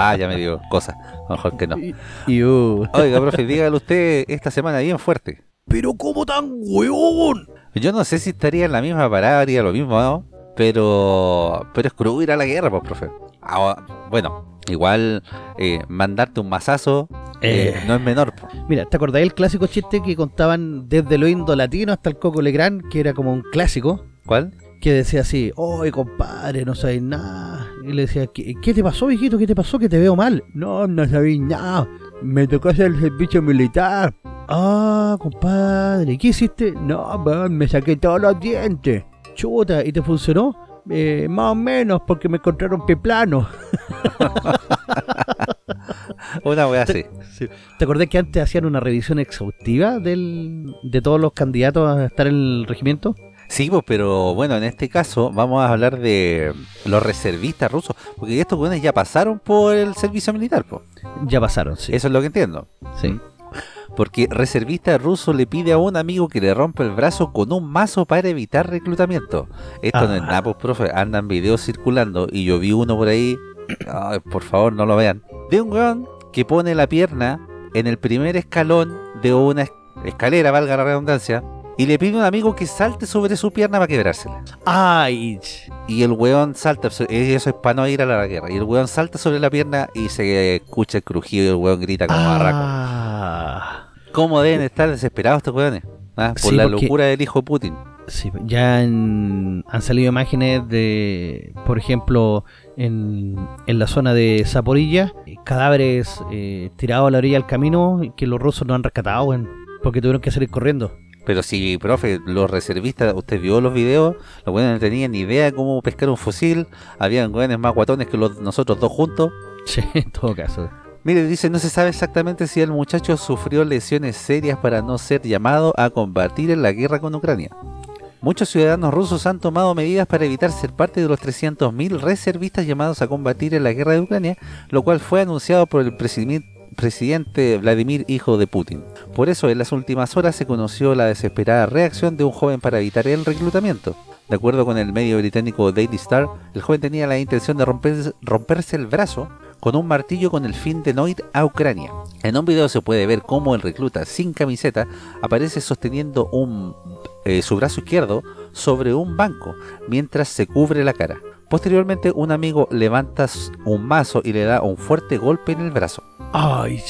Ah, ya me dio cosas. Mejor que no. Y, y, uh. Oiga, profe, dígale usted esta semana bien fuerte. Pero ¿cómo tan weón? Yo no sé si estaría en la misma parada, haría lo mismo, ¿no? Pero, pero es crudo ir a la guerra, pues, profe. Ah, bueno, igual eh, mandarte un mazazo eh, Eh. no es menor. po. Mira, ¿te acordás del clásico chiste que contaban desde lo indo-latino hasta el Coco Legrand, que era como un clásico? ¿Cuál? Que decía así, oye compadre, no sabéis nada. Y le decía, ¿qué, qué te pasó, viejito? ¿Qué te pasó? Que te veo mal. No, no sabéis nada. Me tocó hacer el servicio militar. Ah, compadre, ¿qué hiciste? No, weón, me saqué todos los dientes. Chuta, ¿y te funcionó? Eh, más o menos, porque me encontraron pie plano. *laughs* Una wea así. ¿Te acordás que antes hacían una revisión exhaustiva del, de todos los candidatos a estar en el regimiento? Sí, pues, pero bueno, en este caso vamos a hablar de los reservistas rusos, porque estos weones ya pasaron por el servicio militar, pues. Ya pasaron, sí. Eso es lo que entiendo. sí. Porque reservista ruso le pide a un amigo que le rompa el brazo con un mazo para evitar reclutamiento. Esto no es Ah. nada, pues, profe. Andan videos circulando y yo vi uno por ahí. Ay, por favor, no lo vean. De un weón que pone la pierna en el primer escalón de una es- escalera, valga la redundancia, y le pide a un amigo que salte sobre su pierna para quebrársela. Ay, Y el weón salta, so- eso es para no ir a la guerra. Y el weón salta sobre la pierna y se escucha el crujido y el weón grita como barraco. ah, ¿Cómo deben estar desesperados estos weones? ¿Ah? Por Sí, la porque- locura del hijo de Putin. sí, ya en- han salido imágenes de, por ejemplo, en, en la zona de Zaporilla, eh, cadáveres eh, tirados a la orilla del camino que los rusos no han rescatado, porque tuvieron que salir corriendo. Pero si, profe, los reservistas, usted vio los videos, los weones no tenían ni idea de cómo pescar un fusil, habían weones más guatones que los, nosotros dos juntos. Sí, *laughs* en todo caso. Mire, dice, no se sabe exactamente si el muchacho sufrió lesiones serias para no ser llamado a combatir en la guerra con Ucrania. Muchos ciudadanos rusos han tomado medidas para evitar ser parte de los 300.000 reservistas llamados a combatir en la guerra de Ucrania, lo cual fue anunciado por el presimi- presidente Vladimir, hijo de Putin. Por eso, en las últimas horas se conoció la desesperada reacción de un joven para evitar el reclutamiento. De acuerdo con el medio británico Daily Star, el joven tenía la intención de romper- romperse el brazo con un martillo con el fin de no ir a Ucrania. En un video se puede ver cómo el recluta sin camiseta aparece sosteniendo eh, su brazo izquierdo sobre un banco mientras se cubre la cara. Posteriormente un amigo levanta un mazo y le da un fuerte golpe en el brazo. Ay,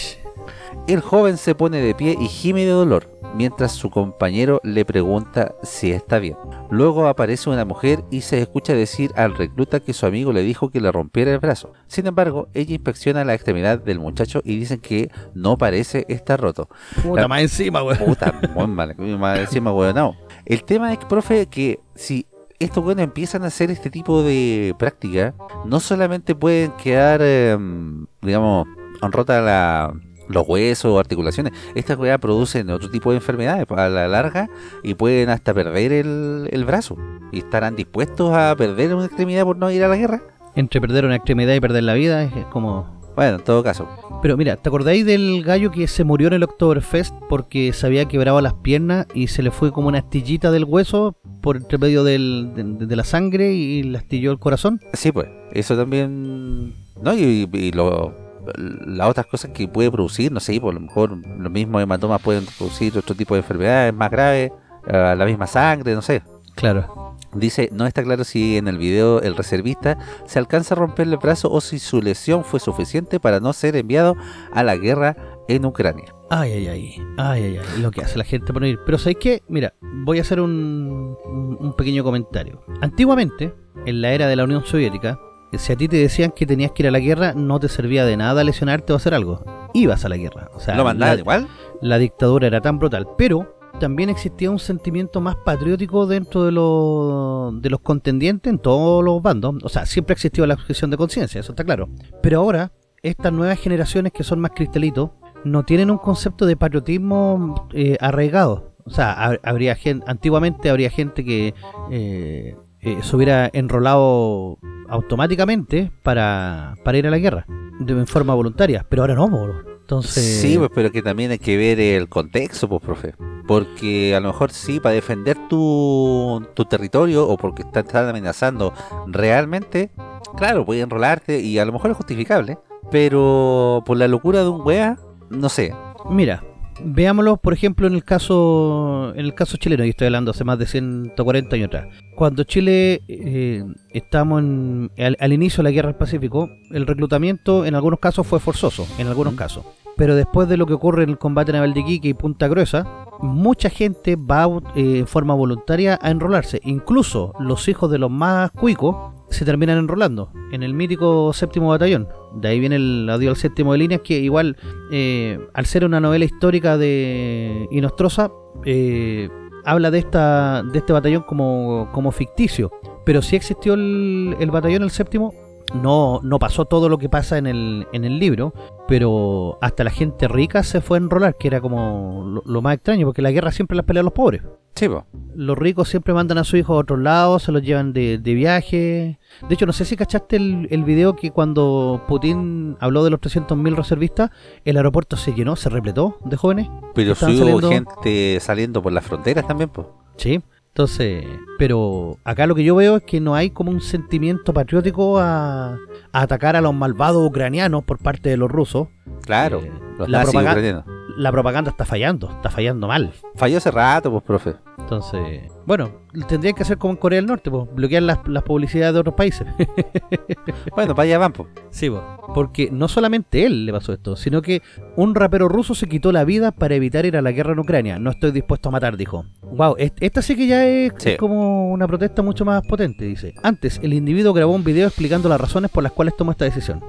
El joven se pone de pie y gime de dolor, mientras su compañero le pregunta si está bien. Luego aparece una mujer y se escucha decir al recluta que su amigo le dijo que le rompiera el brazo. Sin embargo, ella inspecciona la extremidad del muchacho y dicen que no parece estar roto. puta, La- más encima, weón. Puta, muy mal, más encima hueonao. El tema es, profe, que si estos buenos empiezan a hacer este tipo de práctica, no solamente pueden quedar, em, digamos, rota la, los huesos o articulaciones. Estas weas producen otro tipo de enfermedades a la larga y pueden hasta perder el, el brazo. Y estarán dispuestos a perder una extremidad por no ir a la guerra. Entre perder una extremidad y perder la vida es como... Bueno, en todo caso. Pero mira, ¿te acordáis del gallo que se murió en el Oktoberfest porque se había quebrado las piernas y se le fue como una astillita del hueso por entre medio del- de, de la sangre y le astilló el corazón? Sí, pues, eso también... ¿No? Y, y lo- las otras cosas que puede producir, no sé, por lo mejor los mismos hematomas pueden producir otro tipo de enfermedades más graves, eh, la misma sangre, no sé. Claro. Dice, no está claro si en el video el reservista se alcanza a romperle el brazo o si su lesión fue suficiente para no ser enviado a la guerra en Ucrania. Ay, ay, ay. Ay, ay, ay. Lo que hace la gente por no ir. Pero ¿sabéis qué? Mira, voy a hacer un, un un pequeño comentario. Antiguamente, en la era de la Unión Soviética, si a ti te decían que tenías que ir a la guerra, no te servía de nada lesionarte o hacer algo. Ibas a la guerra. O sea, ¿Lo la- igual? la dictadura era tan brutal, pero también existía un sentimiento más patriótico dentro de, los de los contendientes en todos los bandos. O sea, siempre ha existido la objeción de conciencia, eso está claro. Pero ahora, estas nuevas generaciones que son más cristalitos, no tienen un concepto de patriotismo eh, arraigado. O sea, hab- habría gente, antiguamente habría gente que eh, eh, se hubiera enrolado automáticamente para, para ir a la guerra, de en forma voluntaria, pero ahora no, po. entonces... Sí, pues, pero que también hay que ver el contexto, pues, profe. Porque a lo mejor sí, para defender tu, tu territorio o porque te están amenazando realmente, claro, puedes enrolarte y a lo mejor es justificable. Pero por la locura de un wea, no sé. Mira, veámoslo, por ejemplo, en el caso en el caso chileno, y estoy hablando hace más de 140 años atrás. Cuando Chile eh, estamos en- al, al inicio de la guerra del Pacífico, el reclutamiento en algunos casos fue forzoso, en algunos casos. Pero después de lo que ocurre en el combate naval de Iquique y Punta Gruesa, mucha gente va eh, en forma voluntaria a enrolarse. Incluso los hijos de los más cuicos se terminan enrolando en el mítico séptimo batallón. De ahí viene el adiós al séptimo de líneas, que igual, eh, al ser una novela histórica de Inostrosa, eh, habla de esta de este batallón como, como ficticio. Pero sí existió el, el batallón, el séptimo. No, no pasó todo lo que pasa en el, en el libro, pero hasta la gente rica se fue a enrolar, que era como lo, lo más extraño, porque la guerra siempre las pelean los pobres Sí, pues. los ricos siempre mandan a su hijo a otros lados, se los llevan de, de viaje. De hecho, no sé si cachaste el, el video que cuando Putin habló de los 300.000 reservistas, el aeropuerto se llenó, se repletó de jóvenes. Pero sí hubo saliendo- gente saliendo por las fronteras también, pues. Sí. Entonces, pero acá lo que yo veo es que no hay como un sentimiento patriótico a, a atacar a los malvados ucranianos por parte de los rusos. Claro, Eh, los la nazis propaga- ucranianos. La propaganda está fallando, está fallando mal. Falló hace rato, pues, profe. Entonces, bueno, tendrían que hacer como en Corea del Norte, pues, bloquear las, las publicidades de otros países. *laughs* Bueno, para allá van, pues. Sí, po. porque no solamente él le pasó esto, sino que un rapero ruso se quitó la vida para evitar ir a la guerra en Ucrania. No estoy dispuesto a matar, dijo. Wow, esta sí que ya es, Sí. es como una protesta mucho más potente, dice. Antes, el individuo grabó un video explicando las razones por las cuales tomó esta decisión.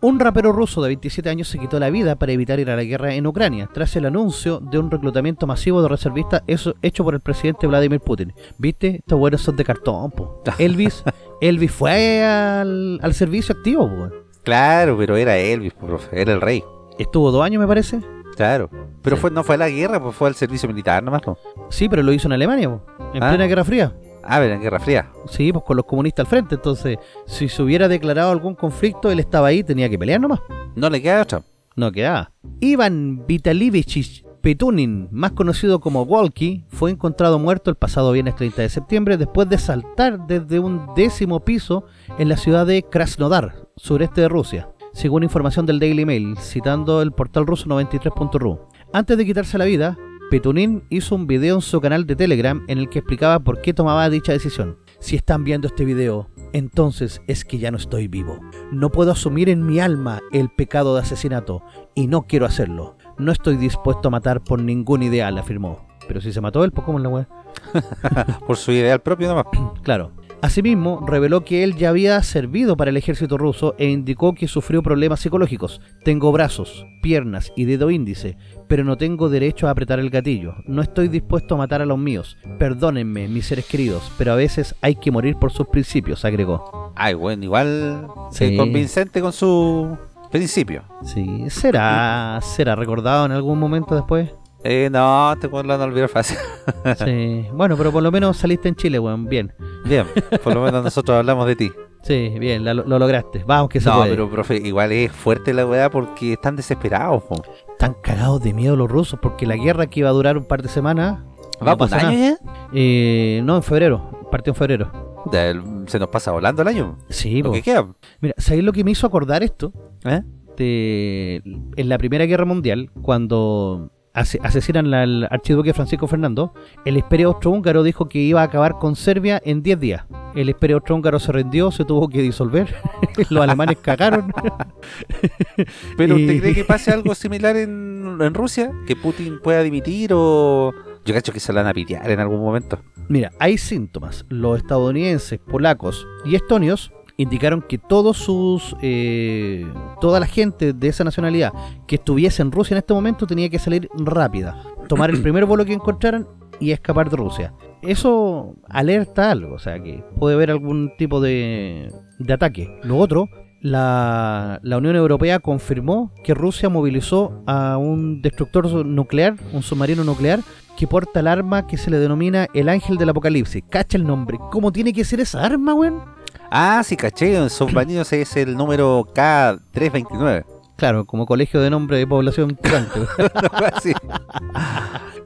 Un rapero ruso de 27 años se quitó la vida para evitar ir a la guerra en Ucrania, tras el anuncio de un reclutamiento masivo de reservistas eso- hecho por el presidente Vladimir Putin. ¿Viste? Estos buenos son de cartón, po. *laughs* Elvis, Elvis fue al, al servicio activo, po. Claro, pero era Elvis, profe. Era el rey. Estuvo dos años, me parece. Claro. Pero Sí. fue, no fue a la guerra, pues fue al servicio militar nomás, pues. Sí, pero lo hizo en Alemania, po, en Ah. plena Guerra Fría. Ah, pero en Guerra Fría. Sí, pues con los comunistas al frente. Entonces, si se hubiera declarado algún conflicto, él estaba ahí, tenía que pelear nomás. No le queda otra. No quedaba. Ivan Vitalievich Petunin, más conocido como Walkie, fue encontrado muerto el pasado viernes 30 de septiembre después de saltar desde un décimo piso en la ciudad de Krasnodar, sureste de Rusia, según información del Daily Mail, citando el portal ruso 93.ru. Antes de quitarse la vida, Petunin hizo un video en su canal de Telegram en el que explicaba por qué tomaba dicha decisión. Si están viendo este video, entonces es que ya no estoy vivo. No puedo asumir en mi alma el pecado de asesinato y no quiero hacerlo. No estoy dispuesto a matar por ningún ideal, afirmó. Pero si se mató él, pues cómo es la wea. *laughs* Por su ideal propio nomás. Claro. Asimismo, reveló que él ya había servido para el ejército ruso e indicó que sufrió problemas psicológicos. Tengo brazos, piernas y dedo índice, pero no tengo derecho a apretar el gatillo. No estoy dispuesto a matar a los míos. Perdónenme, mis seres queridos, pero a veces hay que morir por sus principios, agregó. Ay, bueno, igual Sí. convincente con su Principio. Sí, será, será recordado en algún momento después. Eh, no, te puedo no olvidar fácil. *laughs* Sí, bueno, pero por lo menos saliste en Chile, weón, bien. Bien, por lo menos nosotros hablamos de ti. Sí, bien, la- lo, lograste. Vamos que se No, puede. pero profe, igual es fuerte la weá porque están desesperados. po. Están cagados de miedo los rusos porque la guerra que iba a durar un par de semanas. ¿Va no por año ya? Eh, no, en febrero. Partió en febrero. El- Se nos pasa volando el año. Sí, Lo po. que queda. Mira, ¿sabéis lo que me hizo acordar esto? ¿Eh? De, en la Primera Guerra Mundial, cuando asesinan al archiduque Francisco Fernando, el imperio austrohúngaro dijo que iba a acabar con Serbia en 10 días. El imperio austrohúngaro se rindió, se tuvo que disolver. *laughs* Los alemanes cagaron. *laughs* Pero Y- ¿usted cree que pase algo similar en, en Rusia? ¿Que Putin pueda dimitir o...? Yo cacho que se la van a pitear en algún momento. Mira, hay síntomas. Los estadounidenses, polacos y estonios indicaron que todos sus eh, toda la gente de esa nacionalidad que estuviese en Rusia en este momento tenía que salir rápida, tomar el *clears throat* primer vuelo que encontraran y escapar de Rusia. Eso alerta algo, o sea que puede haber algún tipo de, de ataque. Lo otro, la, la Unión Europea confirmó que Rusia movilizó a un destructor nuclear, un submarino nuclear, que porta el arma que se le denomina el Ángel del Apocalipsis. Cacha el nombre. ¿Cómo tiene que ser esa arma, weón? Ah, sí, caché, submarinos es el número K329. Claro, como colegio de nombre de población picante. *laughs*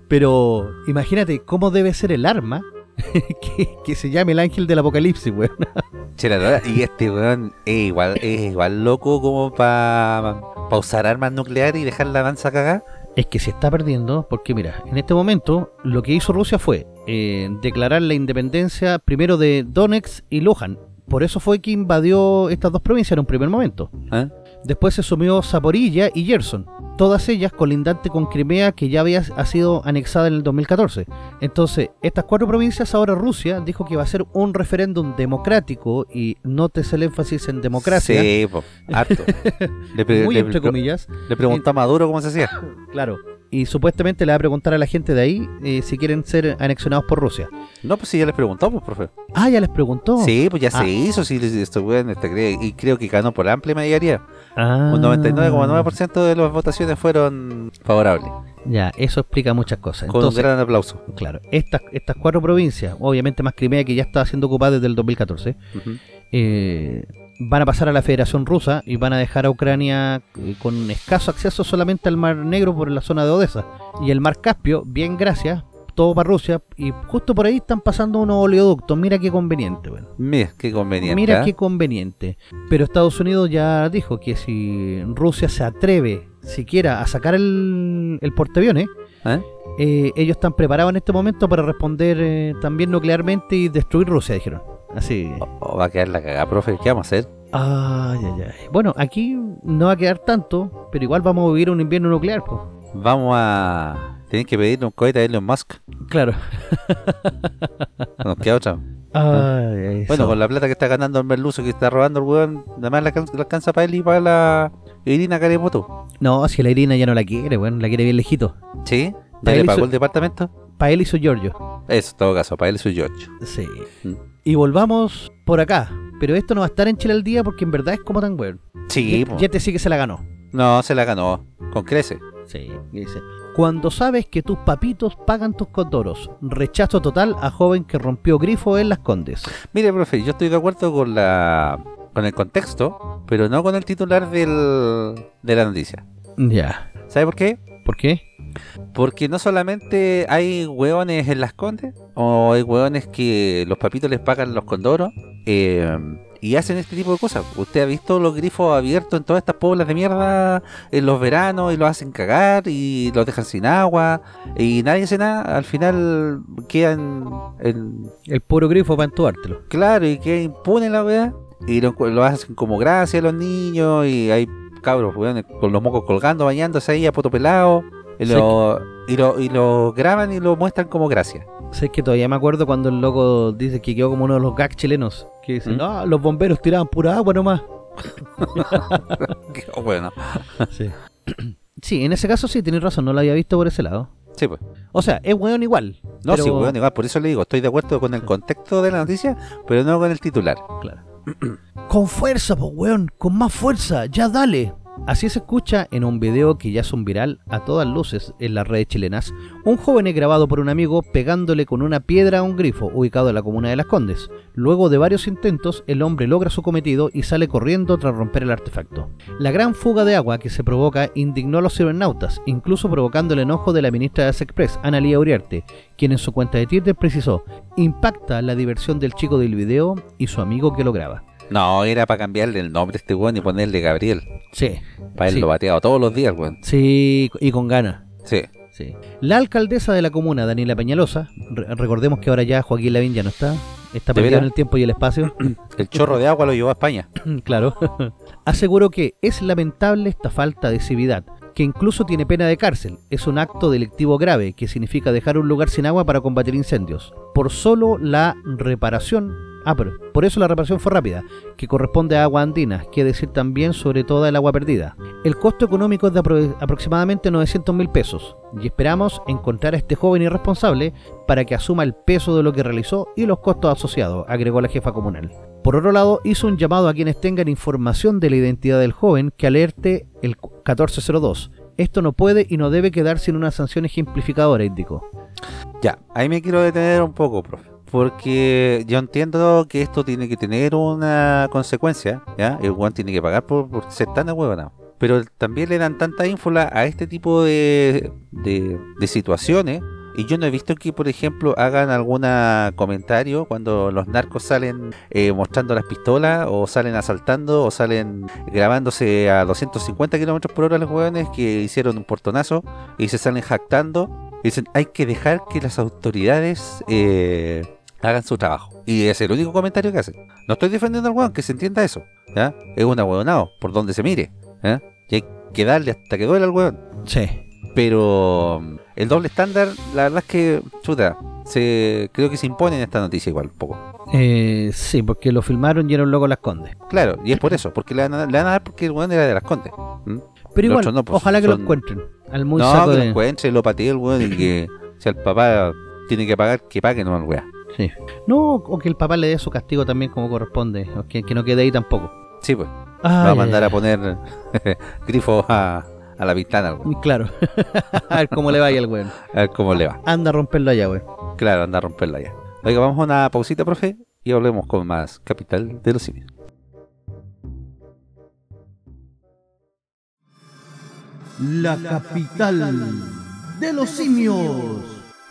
Pero imagínate cómo debe ser el arma *laughs* que, que se llame el Ángel del Apocalipsis, weón. Y este weón es igual, es igual loco como para usar armas nucleares y dejar la danza cagada. Es que se está perdiendo, porque mira, en este momento lo que hizo Rusia fue eh, declarar la independencia primero de Donetsk y Luhan. Por eso fue que invadió estas dos provincias en un primer momento. ¿eh? Después se sumió Zaporilla y Gerson, todas ellas colindantes con Crimea que ya había ha sido anexada en el 2014. Entonces, estas cuatro provincias ahora Rusia dijo que va a ser un referéndum democrático y notes el énfasis en democracia, Sí, po, harto. *laughs* Le, muy le- entre comillas, le preguntó a Maduro cómo se hacía. claro. Y supuestamente le va a preguntar a la gente de ahí eh, si quieren ser anexionados por Rusia. No, pues sí, ya les preguntó, pues, profe. Ah, ya les preguntó. Sí, pues ya Ah. se hizo, sí, weón, este, cree- y creo que ganó por amplia mayoría. Ah. Un 99,9% de las votaciones fueron favorables. Ya, eso explica muchas cosas. Con Entonces, un gran aplauso. claro, estas, estas cuatro provincias, obviamente más Crimea que ya estaba siendo ocupada desde el 2014, Ujú. eh, van a pasar a la Federación Rusa y van a dejar a Ucrania eh, con escaso acceso solamente al Mar Negro por la zona de Odessa. Y el Mar Caspio, bien gracias, todo para Rusia. Y justo por ahí están pasando unos oleoductos. Mira qué conveniente, weón. Mira, qué conveniente. Mira ¿ah? qué conveniente. Pero Estados Unidos ya dijo que si Rusia se atreve siquiera a sacar el, el portaaviones, ¿Eh? eh, ellos están preparados en este momento para responder eh, también nuclearmente y destruir Rusia, dijeron. Así. O va a quedar la cagada, profe. ¿Qué vamos a hacer? Ay, ay, ay. Bueno, aquí no va a quedar tanto, pero igual vamos a vivir un invierno nuclear, pues. Vamos a. Tienen que pedirle un cohete a Elon Musk. Claro. Nos queda otra. *laughs* Ay, ay, Bueno, con la plata que está ganando el merluzo que está robando el weón, nada más le alcanza, para él y para la Irina Carepoto. No, si la Irina ya no la quiere, bueno, la quiere bien lejito. ¿Sí? ¿Ya le pagó el departamento? Para él y su Giorgio. Eso, en todo caso, para él y su George. Sí. Mm. Y volvamos por acá. Pero esto no va a estar en Chile al día porque en verdad es como tan weón. Sí, Ya- te sí que se la ganó. No, se la ganó. Con crece. Sí, dice. Cuando sabes que tus papitos pagan tus condoros. Rechazo total a joven que rompió grifo en Las Condes. Mire, profe, yo estoy de acuerdo con la con el contexto, pero no con el titular del, de la noticia. Ya. ¿Sabe por qué? ¿Por qué? Porque no solamente hay hueones en las condes, o hay hueones que los papitos les pagan los condoros, eh, y hacen este tipo de cosas. Usted ha visto los grifos abiertos en todas estas poblas de mierda en los veranos y los hacen cagar y los dejan sin agua y nadie hace nada. Al final quedan en, El puro grifo para entubártelo. Claro, y que impune la weá. Y lo, lo hacen como gracia a los niños. Y hay cabros, weón, con los mocos colgando, bañándose ahí a poto pelado. Y lo, y, lo, y lo graban y lo muestran como gracia. Sé que todavía me acuerdo cuando el loco dice que quedó como uno de los gags chilenos. Que dice, ¿Mm? no, los bomberos tiraban pura agua nomás. *laughs* Qué bueno. Sí. *clears throat* sí, en ese caso sí, tenés razón, no lo había visto por ese lado. Sí, pues. O sea, es weón igual. No, pero- sí, weón, igual. Por eso le digo, estoy de acuerdo con el contexto de la noticia, pero no con el titular. Claro. *clears throat* con fuerza, pues weón, con más fuerza, ya dale. Así se escucha en un video que ya es un viral a todas luces en las redes chilenas, un joven es grabado por un amigo pegándole con una piedra a un grifo ubicado en la comuna de Las Condes. Luego de varios intentos, el hombre logra su cometido y sale corriendo tras romper el artefacto. La gran fuga de agua que se provoca indignó a los cibernautas, incluso provocando el enojo de la ministra de Express, Analía Uriarte, quien en su cuenta de Twitter precisó, impacta la diversión del chico del video y su amigo que lo graba. No, era para cambiarle el nombre a este weón y ponerle Gabriel. Sí. Para él Sí. lo bateado todos los días, weón. Sí, y con ganas. Sí. Sí. La alcaldesa de la comuna, Daniela Peñalosa, re- recordemos que ahora ya Joaquín Lavín ya no está, está ¿De perdido en el tiempo y el espacio, *clears throat* El chorro de agua lo llevó a España. *clears throat* claro, *laughs* aseguró que es lamentable esta falta de civilidad, que incluso tiene pena de cárcel, es un acto delictivo grave que significa dejar un lugar sin agua para combatir incendios, por solo la reparación, ah, pero por eso la reparación fue rápida, que corresponde a agua andina, que decir también sobre toda el agua perdida. El costo económico es de apro- aproximadamente 900 mil pesos y esperamos encontrar a este joven irresponsable para que asuma el peso de lo que realizó y los costos asociados, agregó la jefa comunal. Por otro lado, hizo un llamado a quienes tengan información de la identidad del joven que alerte el 1402. Esto no puede y no debe quedar sin una sanción ejemplificadora, indicó. Ya, ahí me quiero detener un poco, profe. Porque yo entiendo que esto tiene que tener una consecuencia, ¿ya? El weón tiene que pagar por, por ser tan ahuevanado. Pero también le dan tanta ínfula a este tipo de, de, situaciones. Y yo no he visto que, por ejemplo, hagan algún comentario cuando los narcos salen eh, mostrando las pistolas, o salen asaltando, o salen grabándose a 250 kilómetros por hora los hueones que hicieron un portonazo y se salen jactando. Dicen, hay que dejar que las autoridades eh, hagan su trabajo. Y es el único comentario que hacen. No estoy defendiendo al hueón, que se entienda eso. ¿ya? Es un ahueonado, por donde se mire. ¿ya? Y hay que darle hasta que duele al hueón. Sí. Pero el doble estándar, la verdad es que, chuta, se, creo que se impone en esta noticia igual, un poco. Eh, sí, porque lo filmaron y era un loco las condes. Claro, y es por eso, porque le van a, le van a dar porque el weón era de las condes. ¿Mm? Pero igual, no, pues, ojalá que lo encuentren. Al muy no, saco que de... lo encuentre, lo patee el weón y que si el papá tiene que pagar, que pague, no el weón. Sí. No, o que el papá le dé su castigo también como corresponde. o que, que no quede ahí tampoco. Sí, pues. Ay, va a mandar a poner *laughs* grifo a, a la ventana, ay. Claro. *laughs* a ver cómo le vaya al weón. A ver cómo le va. Anda a romperlo allá, weón. Claro, anda a romperla ya. Oiga, vamos a una pausita, profe, y volvemos con más Capital de los Simios. La capital de los simios.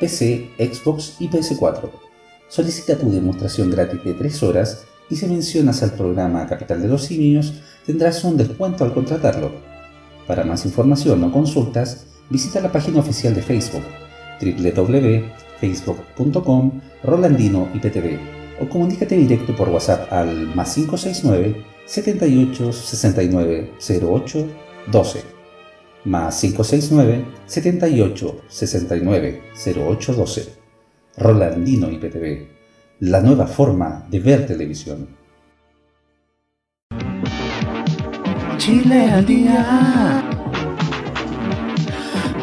PC, Xbox y PS4. Solicita tu demostración gratis de 3 horas y si mencionas al programa Capital de los Simios tendrás un descuento al contratarlo. Para más información o consultas, visita la página oficial de Facebook www.facebook.com Rolandino IPTV o comunícate directo por WhatsApp al más 569 78 69 08 12 más 569 78 69 08 12 Rolandino IPTV, la nueva forma de ver televisión. Chile al día.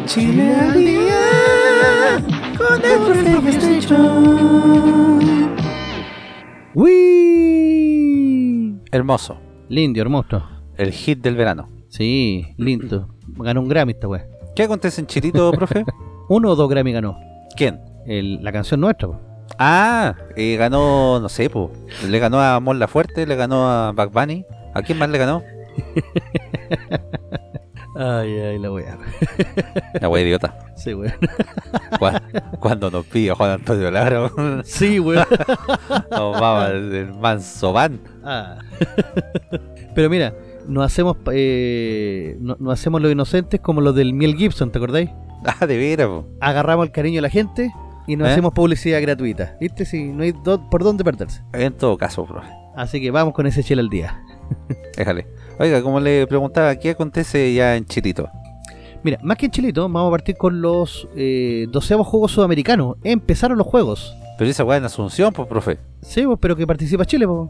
Chile al día. Con el ¡Wii! Hermoso. Lindo, hermoso. El hit del verano. Sí, lindo. Ganó un Grammy esta weá. ¿Qué acontece en Chilito, *laughs* profe? Uno o dos Grammy ganó. ¿Quién? El- la canción nuestra, po. Ah, eh, ganó, no sé, po. le ganó a Mon Laferte, le ganó a Bad Bunny. ¿A quién más le ganó? *laughs* Ay, ay, la weá. La wea idiota. Sí, weón. *laughs* Cu- Cuando nos pilla Juan Antonio Lara, Sí, weón. nos vamos del manso van. Ah. Pero mira, no hacemos eh, no, hacemos los inocentes como los del Miel Gibson, ¿te acordáis? *laughs* Ah, de veras. Agarramos el cariño de la gente y nos ¿Eh? hacemos publicidad gratuita. ¿Viste? Si no hay do- por dónde perderse. En todo caso, profe. Así que vamos con ese chela al día. Déjale. Oiga, como le preguntaba, ¿qué acontece ya en Chilito? Mira, más que en Chilito, vamos a partir con los eh, doceavos Juegos Sudamericanos. Empezaron los juegos. Pero esa weá en Asunción, pues, profe. Sí, pues, pero que participa Chile, pues.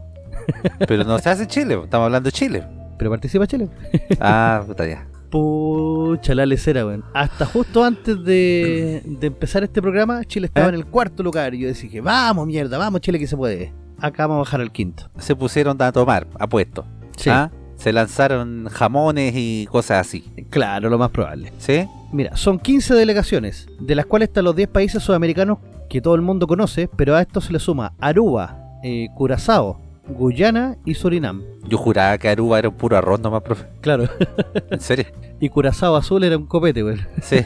Pero no se hace Chile, estamos hablando de Chile. Pero participa Chile. *laughs* Ah, puta ya. Pucha, la lecera, weón. Hasta justo antes de, de empezar este programa, Chile estaba ¿Eh? en el cuarto lugar. Y yo decía que vamos, mierda, vamos, Chile, que se puede. Acá vamos a bajar al quinto. Se pusieron a tomar, apuesto. Sí, ¿Ah? Se lanzaron jamones y cosas así. claro, lo más probable. ¿Sí? Mira, son 15 delegaciones, de las cuales están los 10 países sudamericanos que todo el mundo conoce, pero a esto se le suma Aruba, eh, Curazao, Guyana y Surinam. Yo juraba que Aruba era un puro arroz nomás, profe. Claro, *laughs* ¿En serio? y Curazao Azul era un copete, güey. Sí.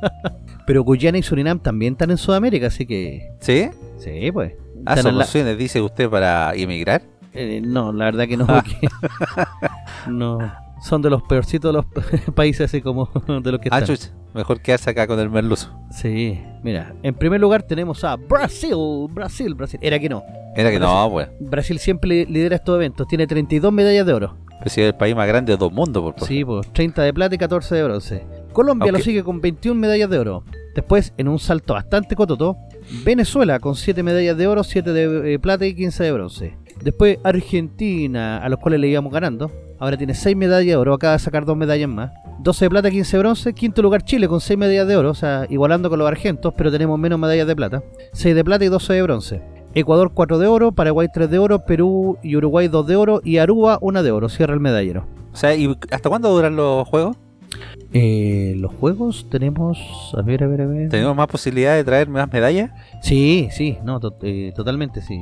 *laughs* Pero Guyana y Surinam también están en Sudamérica, así que... ¿Sí? Sí, pues. Ah, son la- dice usted, para emigrar. Eh, no, la verdad que no, *laughs* no son de los peorcitos de los *laughs* países así como *laughs* de los que Ah, están. chucha, mejor quedarse acá con el merluzo. Sí, mira, en primer lugar tenemos a Brasil, Brasil, Brasil. Era que no. Era que no, pues. Brasil siempre li- lidera estos eventos, tiene 32 medallas de oro. Pues si es el país más grande de todo el mundo, por favor. Sí, pues 30 de plata y 14 de bronce. Colombia lo sigue con 21 medallas de oro. Después, en un salto bastante cototo, Venezuela con 7 medallas de oro, 7 de eh, plata y 15 de bronce. Después Argentina, a los cuales le íbamos ganando. Ahora tiene 6 medallas de oro, acaba de sacar 2 medallas más. 12 de plata, 15 de bronce. Quinto lugar Chile con 6 medallas de oro, o sea, igualando con los argentos, pero tenemos menos medallas de plata. 6 de plata y 12 de bronce. Ecuador 4 de oro, Paraguay 3 de oro, Perú y Uruguay 2 de oro y Aruba 1 de oro. Cierra el medallero. O sea, ¿y hasta cuándo duran los juegos? Eh, los juegos tenemos. A ver, a ver, a ver. ¿Tenemos más posibilidad de traer más medallas? Sí, sí, no, to- eh, totalmente, sí.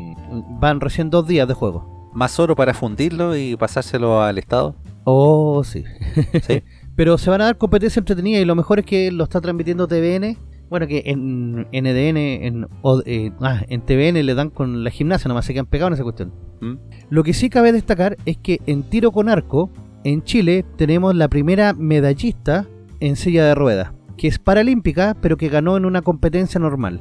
Van recién dos días de juego. ¿Más oro para fundirlo y pasárselo al Estado? Oh, sí. Sí. *laughs* Pero se van a dar competencia entretenida y lo mejor es que lo está transmitiendo TVN. Bueno, que en NDN, en, eh, ah, en TVN le dan con la gimnasia, nomás se quedan pegados en esa cuestión. ¿Mm? Lo que sí cabe destacar es que en tiro con arco, en Chile, tenemos la primera medallista en silla de ruedas, que es paralímpica, pero que ganó en una competencia normal.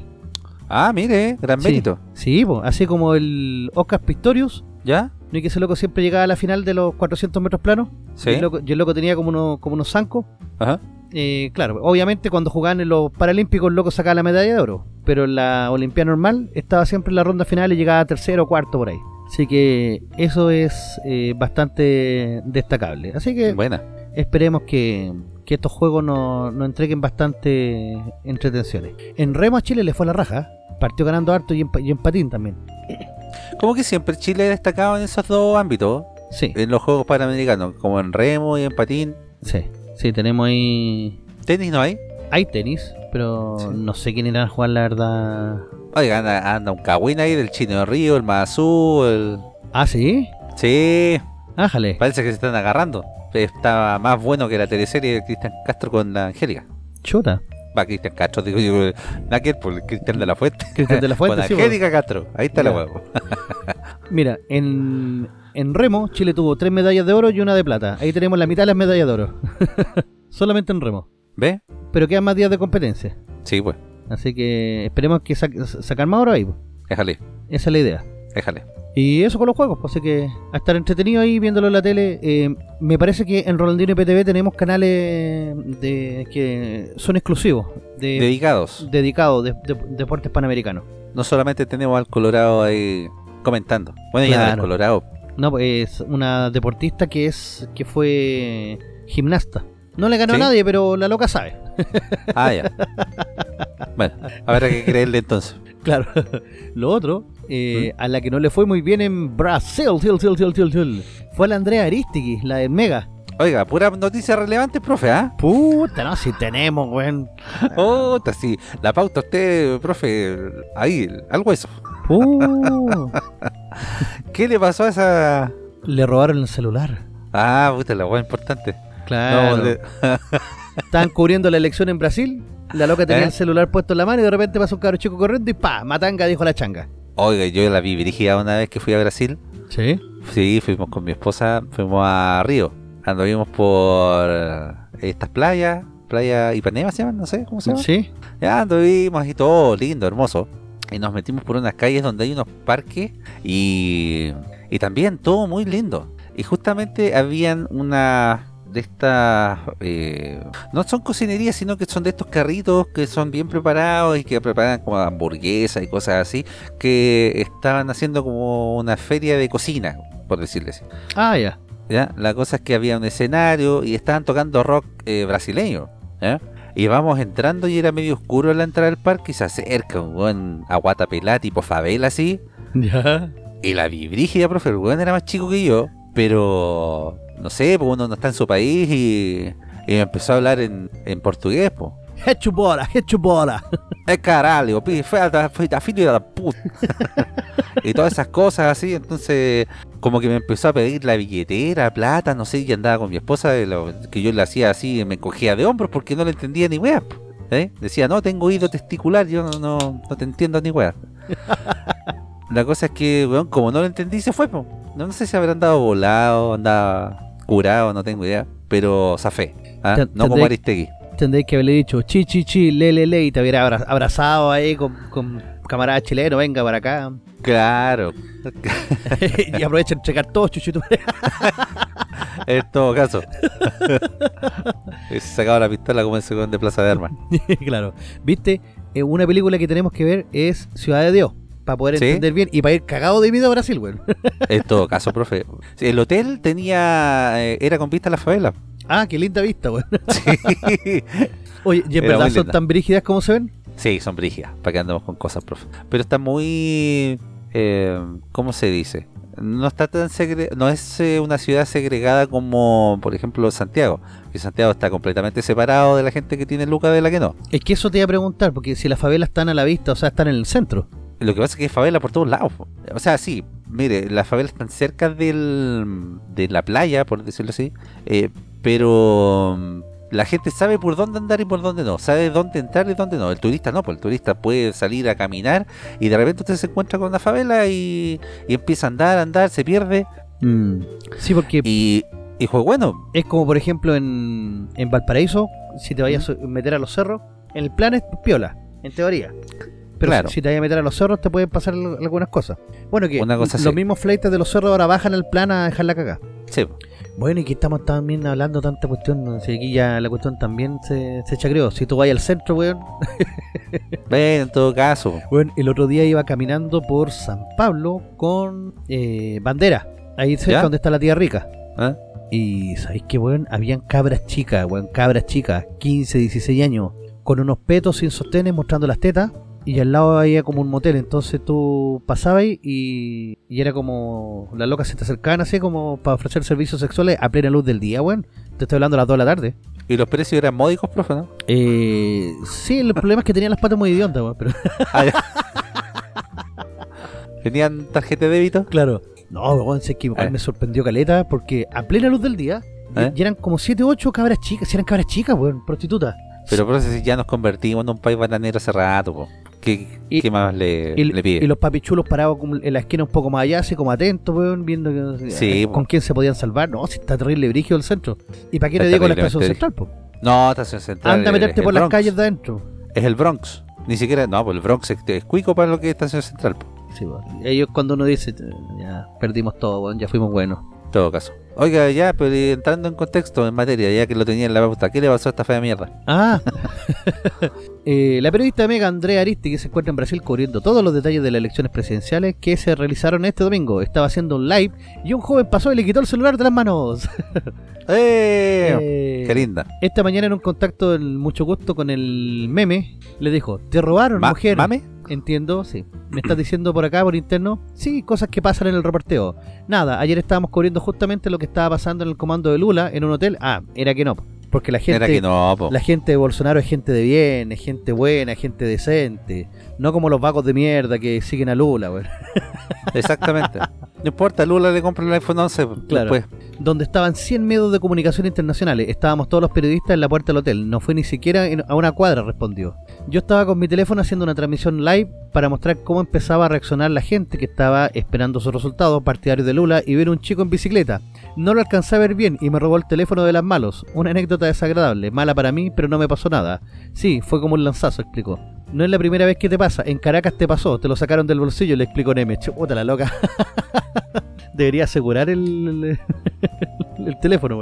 Ah, mire, gran Sí. mérito. Sí, po, así como el Oscar Pistorius, ¿Ya? ¿no? Y que ese loco siempre llegaba a la final de los 400 metros planos. Sí. Y el loco, y el loco tenía como, unos como unos zancos. Ajá. Eh, claro, obviamente cuando jugaban en los Paralímpicos el loco sacaba la medalla de oro. Pero en la Olimpiada normal estaba siempre en la ronda final y llegaba a tercero o cuarto por ahí. Así que eso es eh, bastante destacable. Así que Buena. esperemos que, que estos juegos nos entreguen bastante entretenciones. En Remo a Chile le fue la raja. Partió ganando harto y en, pa- y en patín también. *laughs* Como que siempre Chile ha destacado en esos dos ámbitos, Sí, en los Juegos Panamericanos, como en remo y en patín. sí, sí, tenemos ahí... Tenis no hay. Hay tenis, pero Sí. no sé quién irá a jugar la verdad. Oiga, anda, anda un cagüín ahí del Chino de Río, el Mazú, el... Ah, sí. Sí, Ájale. parece que se están agarrando. Está más bueno que la teleserie de Cristian Castro con la Angélica. Chuta. Va, Cristian Castro, digo yo, Naquel por Cristian de la Fuente. Cristian de la Fuente, *laughs* con sí, Angélica Castro, ahí está la Ya. huevo. *laughs* Mira, en, en remo, Chile tuvo tres medallas de oro y una de plata. Ahí tenemos la mitad de las medallas de oro. *laughs* Solamente en remo. ¿Ve? Pero quedan más días de competencia. Sí, pues, Así que esperemos que sa sacar más oro ahí. pues. déjale, Esa es la idea. déjale. Y eso con los juegos, pues, así que a estar entretenido ahí viéndolo en la tele. Eh, me parece que en Rolandino y PTV tenemos canales de que son exclusivos, de, Dedicados. dedicados de, de- deportes panamericanos. No solamente tenemos al Colorado ahí comentando. Bueno, ya no Claro. Colorado. No, pues es una deportista que es que fue gimnasta. No le ganó ¿Sí? a nadie, pero la loca sabe. Ah, ya. *laughs* bueno, habrá que creerle entonces. Claro. *laughs* Lo otro, eh, a la que no le fue muy bien en Brasil, til, til, til, til, til, fue la Andrea Aristigui, la del Mega. Oiga, pura noticia relevante, profe, ¿ah? Puta, no, si tenemos, weón. Oh, sí. La pauta usted, profe, ahí, al hueso. Puh. *laughs* ¿Qué le pasó a esa...? le robaron el celular. Ah, puta, la hueá importante. Claro. No, le- Estaban cubriendo la elección en Brasil. La loca tenía ¿Eh? el celular puesto en la mano y de repente pasó un cabro chico corriendo y pa, matanga, dijo la changa. Oiga, yo la vi dirigida una vez que fui a Brasil. Sí. Sí, fuimos con mi esposa, fuimos a Río. Anduvimos por eh, estas playas, playa Ipanema se llaman, no sé cómo se llama. Sí. Ya anduvimos y todo lindo, hermoso. Y nos metimos por unas calles donde hay unos parques y, y también todo muy lindo. Y justamente habían una, de estas, eh, no son cocinerías, sino que son de estos carritos que son bien preparados y que preparan como hamburguesas y cosas así, que estaban haciendo como una feria de cocina, por decirle así. Ah, ya. ¿ya? La cosa es que había un escenario y estaban tocando rock eh, brasileño. Y vamos entrando y era medio oscuro la entrada del parque y se acerca un buen aguata pelá tipo favela así. Ya. Y la vi brígida, profe, el weón era más chico que yo, pero no sé, pues uno no está en su país y, y me empezó a hablar en, en portugués, pues. Hecho bola. É caralho, pi, foi a, foi a da puta. *laughs* y todas esas cosas así, entonces como que me empezó a pedir la billetera, plata, no sé, y andaba con mi esposa, y lo- que yo le hacía así, me cogía de hombros porque no le entendía ni wea. ¿eh? Decía, no, tengo oído testicular, yo no, no, no te entiendo ni wea. *laughs* la cosa es que, weón, como no lo entendí, se fue, po. No, no sé si habrá andado volado, andaba curado, no tengo idea, pero zafé. ¿ah? No como Aristegui. Tendréis que haberle dicho chi, chi, chi, le, le, le, y te hubiera abra- abrazado ahí con, con camarada chileno, venga para acá. Claro, *laughs* y aprovecha de entregar todo, chuchito. *laughs* En todo caso. *laughs* Se sacaba la pistola como el segundo de Plaza de Armas. claro. ¿Viste? Eh, una película que tenemos que ver es Ciudad de Dios. Para poder ¿Sí? entender bien y para ir cagado de miedo a Brasil, güey. *laughs* En todo caso, profe. El hotel tenía. eh, era con vista a la favela. ah, qué linda vista, güey. *laughs* Sí. Oye, ¿y en Era verdad son linda. tan brígidas como se ven? Sí, son brígidas. Para que andemos con cosas, profe. Pero está muy. eh, ¿Cómo se dice? No está tan segre- no es eh, una ciudad segregada como, por ejemplo, Santiago. Que Santiago está completamente separado de la gente que tiene lucas de la que no. Es que eso te iba a preguntar, porque si las favelas están a la vista, o sea, están en el centro. Lo que pasa es que hay favela por todos lados. O sea, sí, mire, las favelas están cerca del, de la playa, por decirlo así. eh, pero mm, la gente sabe por dónde andar y por dónde no. Sabe dónde entrar y dónde no. El turista no, pues el turista puede salir a caminar y de repente usted se encuentra con una favela y, y empieza a andar, a andar, se pierde. Mm. Sí, porque Y, y pues bueno, es como, por ejemplo, en, en Valparaíso, si te vayas a meter a los cerros, el plan es piola, en teoría. Pero Claro. si, si te vayas a meter a los cerros, te pueden pasar al- algunas cosas. Bueno, que Una cosa los así. mismos fleites de los cerros ahora bajan al plan a dejar la caga. sí, Bueno, y que estamos también hablando tanta cuestión, sé, aquí ya la cuestión también se, se chacreó. Si tú vas al centro, weón, *laughs* bueno, en todo caso. Bueno, el otro día iba caminando por San Pablo con eh, bandera, ahí cerca ¿Ya? donde está la tía rica. ¿eh? Y sabéis que, weón, habían cabras chicas, weón, cabras chicas, 15, 16 años, con unos petos sin sostenes mostrando las tetas. Y al lado había como un motel, entonces tú pasabas y, y era como las locas se te acercaban así como para ofrecer servicios sexuales a plena luz del día, weón. Te estoy hablando a las 2 de la tarde. Y los precios eran módicos, profe, ¿no? Eh, sí, el problema es que tenían las patas muy idiotas, weón, pero... Ah. ¿Tenían tarjeta de débito? Claro. No, weón, sé que Eh. me sorprendió Caleta porque a plena luz del día y- ¿Eh? y eran como 7 o 8 cabras chicas, si eran cabras chicas, weón, prostitutas. Pero por eso ya nos convertimos en un país bananero hace rato, po. ¿Qué, Y- qué más le, Y, le pide? y los papichulos parados en la esquina un poco más allá, así como atentos, weón, viendo que- Sí, eh, con quién se podían salvar. No, si está terrible brigio el centro. ¿Y para qué le digo la estación central, po? No, estación central. Anda a meterte por las calles de adentro. Es el Bronx. Ni siquiera, no, pues el Bronx es, es cuico para lo que es estación central, po. Sí. Ellos cuando uno dice, "Eh, ya perdimos todo, weón, ya fuimos buenos. Todo caso. Oiga, ya, pero entrando en contexto, en materia, ya que lo tenía en la pauta, ¿qué le pasó a esta fea mierda? Ah, *laughs* Eh, la periodista Mega Andrea Aristi, que se encuentra en Brasil cubriendo todos los detalles de las elecciones presidenciales que se realizaron este domingo, estaba haciendo un live y un joven pasó y le quitó el celular de las manos. *laughs* ¡Eh! Eh, ¡Qué linda! esta mañana en un contacto del mucho gusto con el meme, le dijo, ¿te robaron, Ma- mujer? ¿Mame? Entiendo, sí. ¿Me estás diciendo por acá, por interno? Sí, cosas que pasan en el reporteo. Nada, ayer estábamos cubriendo justamente lo que estaba pasando en el comando de Lula en un hotel. Ah, era que no, porque la gente... No. La gente de Bolsonaro es gente de bien, es gente buena, es gente decente. No como los vagos de mierda que siguen a Lula, weón. *laughs* Exactamente. no importa, Lula le compra el iPhone 11 Claro. después. Donde estaban 100 medios de comunicación internacionales. Estábamos todos los periodistas en la puerta del hotel. No fue ni siquiera en- a una cuadra, respondió. Yo estaba con mi teléfono haciendo una transmisión live para mostrar cómo empezaba a reaccionar la gente que estaba esperando sus resultados partidarios de Lula y ver un chico en bicicleta. No lo alcancé a ver bien y me robó el teléfono de las malos. Una anécdota desagradable, mala para mí, pero no me pasó nada. Sí, fue como un lanzazo, explicó. No es la primera vez que te pasa, en Caracas te pasó, te lo sacaron del bolsillo, le explicó Neme. Chuta la loca. *laughs* Debería asegurar el, el, el teléfono.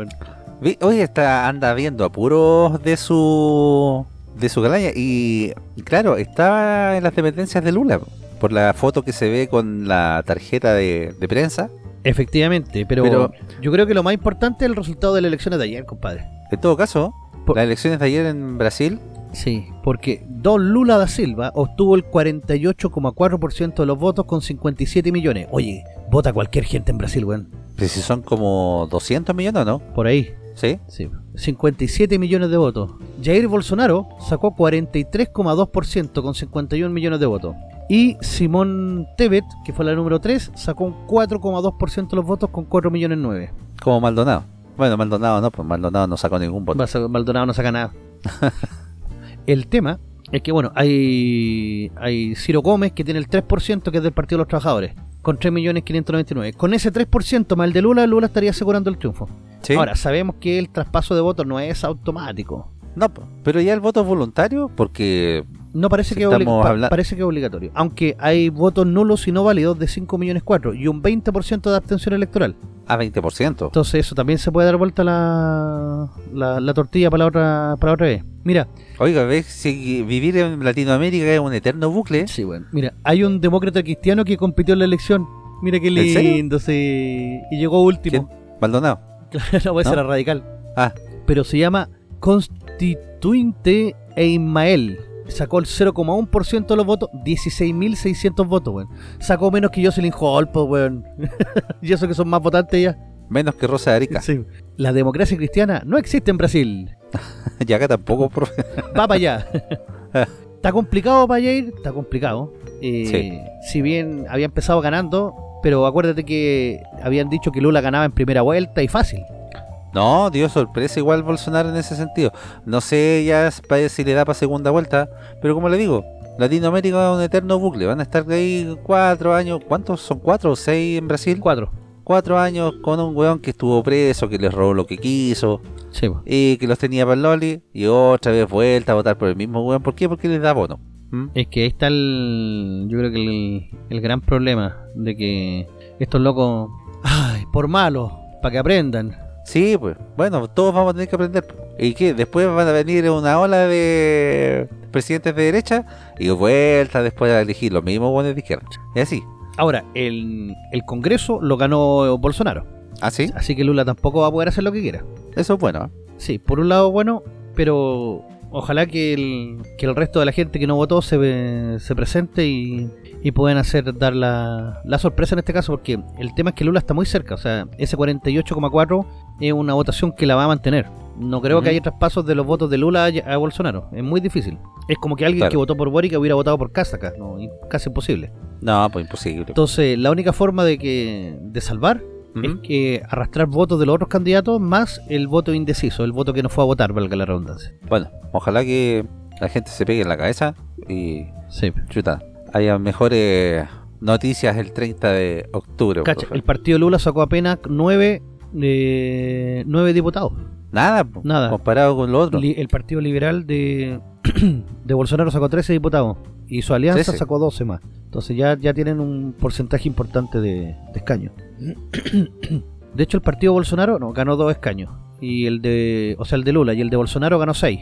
Vi- Oye, está, anda viendo apuros de su de su calaña y claro, estaba en las dependencias de Lula por la foto que se ve con la tarjeta de, de prensa. Efectivamente, pero, Pero- yo creo que lo más importante es el resultado de las elecciones de ayer, compadre. En todo caso, Por- las elecciones de ayer en Brasil, Sí, porque Don Lula da Silva obtuvo el 48,4% de los votos con 57 millones. Oye, vota cualquier gente en Brasil, weón. pues si son como 200 millones, ¿o ¿no? Por ahí. Sí. Sí. 57 millones de votos. Jair Bolsonaro sacó 43,2% con 51 millones de votos. Y Simón Tebet, que fue la número 3, sacó un 4,2% de los votos con 4 millones 9. Como Maldonado. Bueno, Maldonado no, pues Maldonado no sacó ningún voto. Maldonado no saca nada. *laughs* el tema es que, bueno, hay, hay Ciro Gómez que tiene el 3% que es del Partido de los Trabajadores, con 3.599. Con ese 3% más el de Lula, Lula estaría asegurando el triunfo. Sí. Ahora, sabemos que el traspaso de votos no es automático. No, pero ya el voto es voluntario porque No parece Si que, pa- parece que es obligatorio. Aunque hay votos nulos y no válidos de 5 millones 4 y un 20% de abstención electoral. a 20%. Entonces eso también se puede dar vuelta la, la, la tortilla para la otra para la otra vez. Mira, Oiga, ves si vivir en Latinoamérica es un eterno bucle. sí, bueno, mira, hay un demócrata cristiano que compitió en la elección. Mira qué lindo, sí. Y llegó último. Maldonado. *laughs* Claro, ¿No? ser radical. Ah, Pero se llama Constituinte e Ismael. Sacó el 0,1% de los votos, 16.600 votos, weón. Sacó menos que Jocelyn Hall, pues, weón. *laughs* y eso que son más votantes ya. menos que Rosa de Arica. Sí. La democracia cristiana no existe en Brasil. *laughs* Y acá tampoco, profe. Va para allá. *laughs* está complicado para Jair, está complicado. Eh, Si bien había empezado ganando, pero acuérdate que habían dicho que Lula ganaba en primera vuelta y fácil. No, dio sorpresa igual Bolsonaro en ese sentido. No sé ya si le da para segunda vuelta, pero como le digo, Latinoamérica es un eterno bucle. Van a estar ahí cuatro años. ¿Cuántos son? ¿Cuatro o seis en Brasil? Cuatro. Cuatro años con un weón que estuvo preso, que les robó lo que quiso Sí, y que los tenía para el Loli. Y otra vez vuelta a votar por el mismo weón. ¿Por qué? Porque les da bono. ¿Mm? Es que ahí está el. Yo creo que el, el gran problema de que estos locos. Ay, por malos, para que aprendan. Sí, pues. Bueno, todos vamos a tener que aprender. ¿Y qué? Después van a venir una ola de presidentes de derecha y vuelta después a elegir los mismos buenos de izquierda. Y así. Ahora, el, el Congreso lo ganó Bolsonaro. ¿Ah, sí? Así que Lula tampoco va a poder hacer lo que quiera. Eso es bueno. Sí, por un lado bueno, pero ojalá que el, que el resto de la gente que no votó se, se presente y, y puedan hacer dar la, la sorpresa en este caso, porque el tema es que Lula está muy cerca, o sea, ese 48,4 es una votación que la va a mantener. No creo que haya traspasos de los votos de Lula a, Bolsonaro, es muy difícil. Es como que alguien Claro. que votó por Boric hubiera votado por Casa acá, no, casi imposible. No, pues imposible. Entonces, la única forma de que de salvar es que arrastrar votos de los otros candidatos más el voto indeciso, el voto que no fue a votar, valga la redundancia. Bueno, ojalá que la gente se pegue en la cabeza y Sí. chuta. Haya mejores noticias el 30 de octubre. Cacha, el partido Lula sacó apenas nueve, eh, nueve diputados. Nada, Nada. comparado con lo otro. Li- el partido liberal de, *clears throat* de Bolsonaro sacó 13 diputados y su alianza 13. sacó 12 más. Entonces ya, ya tienen un porcentaje importante de, de escaños. *clears throat* De hecho, el partido Bolsonaro no, ganó dos escaños. Y el de, o sea, el de Lula y el de Bolsonaro ganó seis.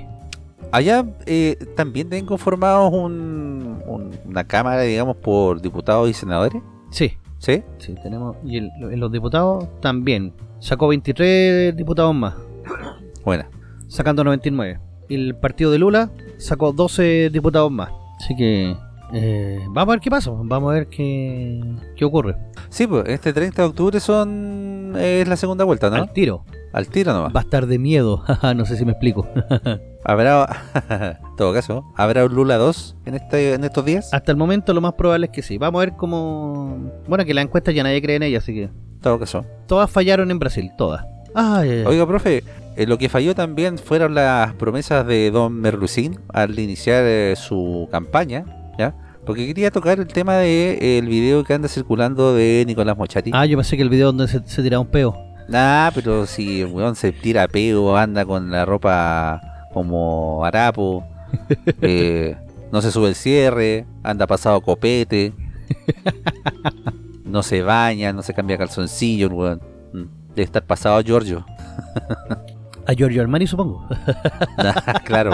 Allá eh, también tienen conformados un- un- una cámara, digamos, por diputados y senadores. Sí, ¿Sí? sí, tenemos. Y el- los diputados también. Sacó 23 diputados más. *coughs* Buena. sacando 99. Y el partido de Lula sacó 12 diputados más. Así que eh, vamos a ver qué pasa, vamos a ver qué, qué ocurre. Sí, pues este 30 de octubre son es la segunda vuelta, ¿no? Al tiro. Al tiro nomás. Va a estar de miedo, *laughs* no sé si me explico. *laughs* Habrá, en *laughs* todo caso, habrá un Lula 2 en este en estos días. Hasta el momento lo más probable es que sí. Vamos a ver cómo... Bueno, que la encuesta ya nadie cree en ella, así que... Todo caso. Todas fallaron en Brasil, todas. Ay. Oiga, profe, eh, lo que falló también fueron las promesas de Don Merlucín al iniciar eh, su campaña, ¿ya? Porque quería tocar el tema de eh, el video que anda circulando de Nicolás Mochati. Ah, yo pensé que el video donde se, se tiraba un peo. Nah, pero si el weón se tira peo, anda con la ropa como harapo, *laughs* eh, no se sube el cierre, anda pasado copete, no se baña, no se cambia calzoncillo, el weón. Mm, Debe estar pasado a Giorgio. *laughs* A Giorgio Armani, supongo. *laughs* claro.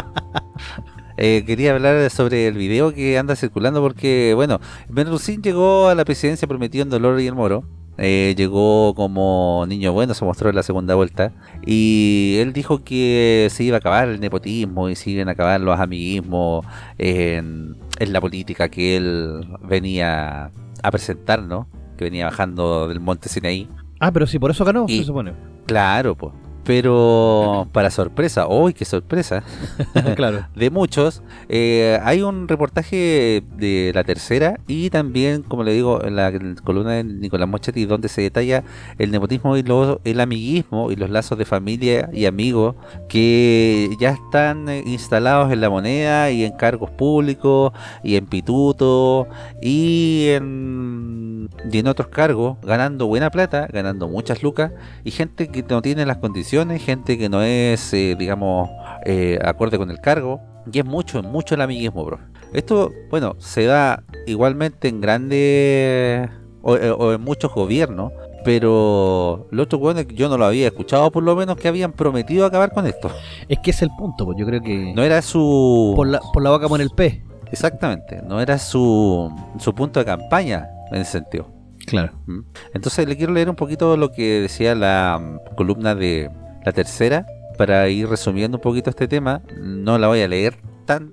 Eh, quería hablar sobre el video que anda circulando porque, bueno, Benrucín llegó a la presidencia prometido en Dolor y el Moro. Eh, llegó como niño bueno, se mostró en la segunda vuelta. Y él dijo que se iba a acabar el nepotismo y se iban a acabar los amiguismos en, en la política que él venía a presentar, ¿no? Que venía bajando del monte Sinaí. Ah, pero sí, por eso ganó, Y- se supone. Claro, pues. Pero para sorpresa, ¡uy, qué sorpresa! *laughs* claro. de muchos. eh, hay un reportaje de la tercera y también, como le digo, en la columna de Nicolás Mochetti, donde se detalla el nepotismo y lo- el amiguismo y los lazos de familia y amigos que ya están eh, instalados en la moneda y en cargos públicos y en pituto y en, y en otros cargos, ganando buena plata, ganando muchas lucas y gente que no tiene las condiciones, gente que no es, eh, digamos, eh, acorde con el cargo. Y es mucho, mucho el amiguismo, bro. Esto, bueno, se da igualmente en grandes o, eh, o en muchos gobiernos, pero lo otro bueno es que yo no lo había escuchado, por lo menos que habían prometido acabar con esto. Es que es el punto, pues yo creo que No era su... por, la, por la boca pone el pez. Exactamente, no era su, su punto de campaña en ese sentido. Claro. ¿Mm? Entonces le quiero leer un poquito lo que decía la mm, columna de la tercera para ir resumiendo un poquito este tema. No la voy a leer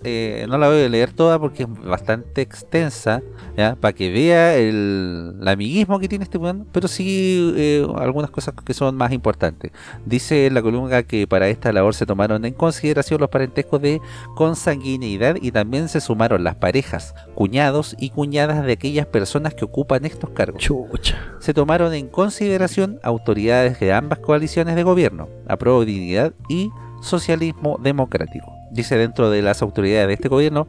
eh, no la voy a leer toda porque es bastante extensa, ¿ya? para que vea el, el amiguismo que tiene este weón, pero sí eh, algunas cosas que son más importantes. Dice la columna que para esta labor se tomaron en consideración los parentescos de consanguineidad y también se sumaron las parejas, cuñados y cuñadas de aquellas personas que ocupan estos cargos Chucha. se tomaron en consideración autoridades de ambas coaliciones de gobierno, Dignidad y Socialismo Democrático. Dice dentro de las autoridades de este gobierno,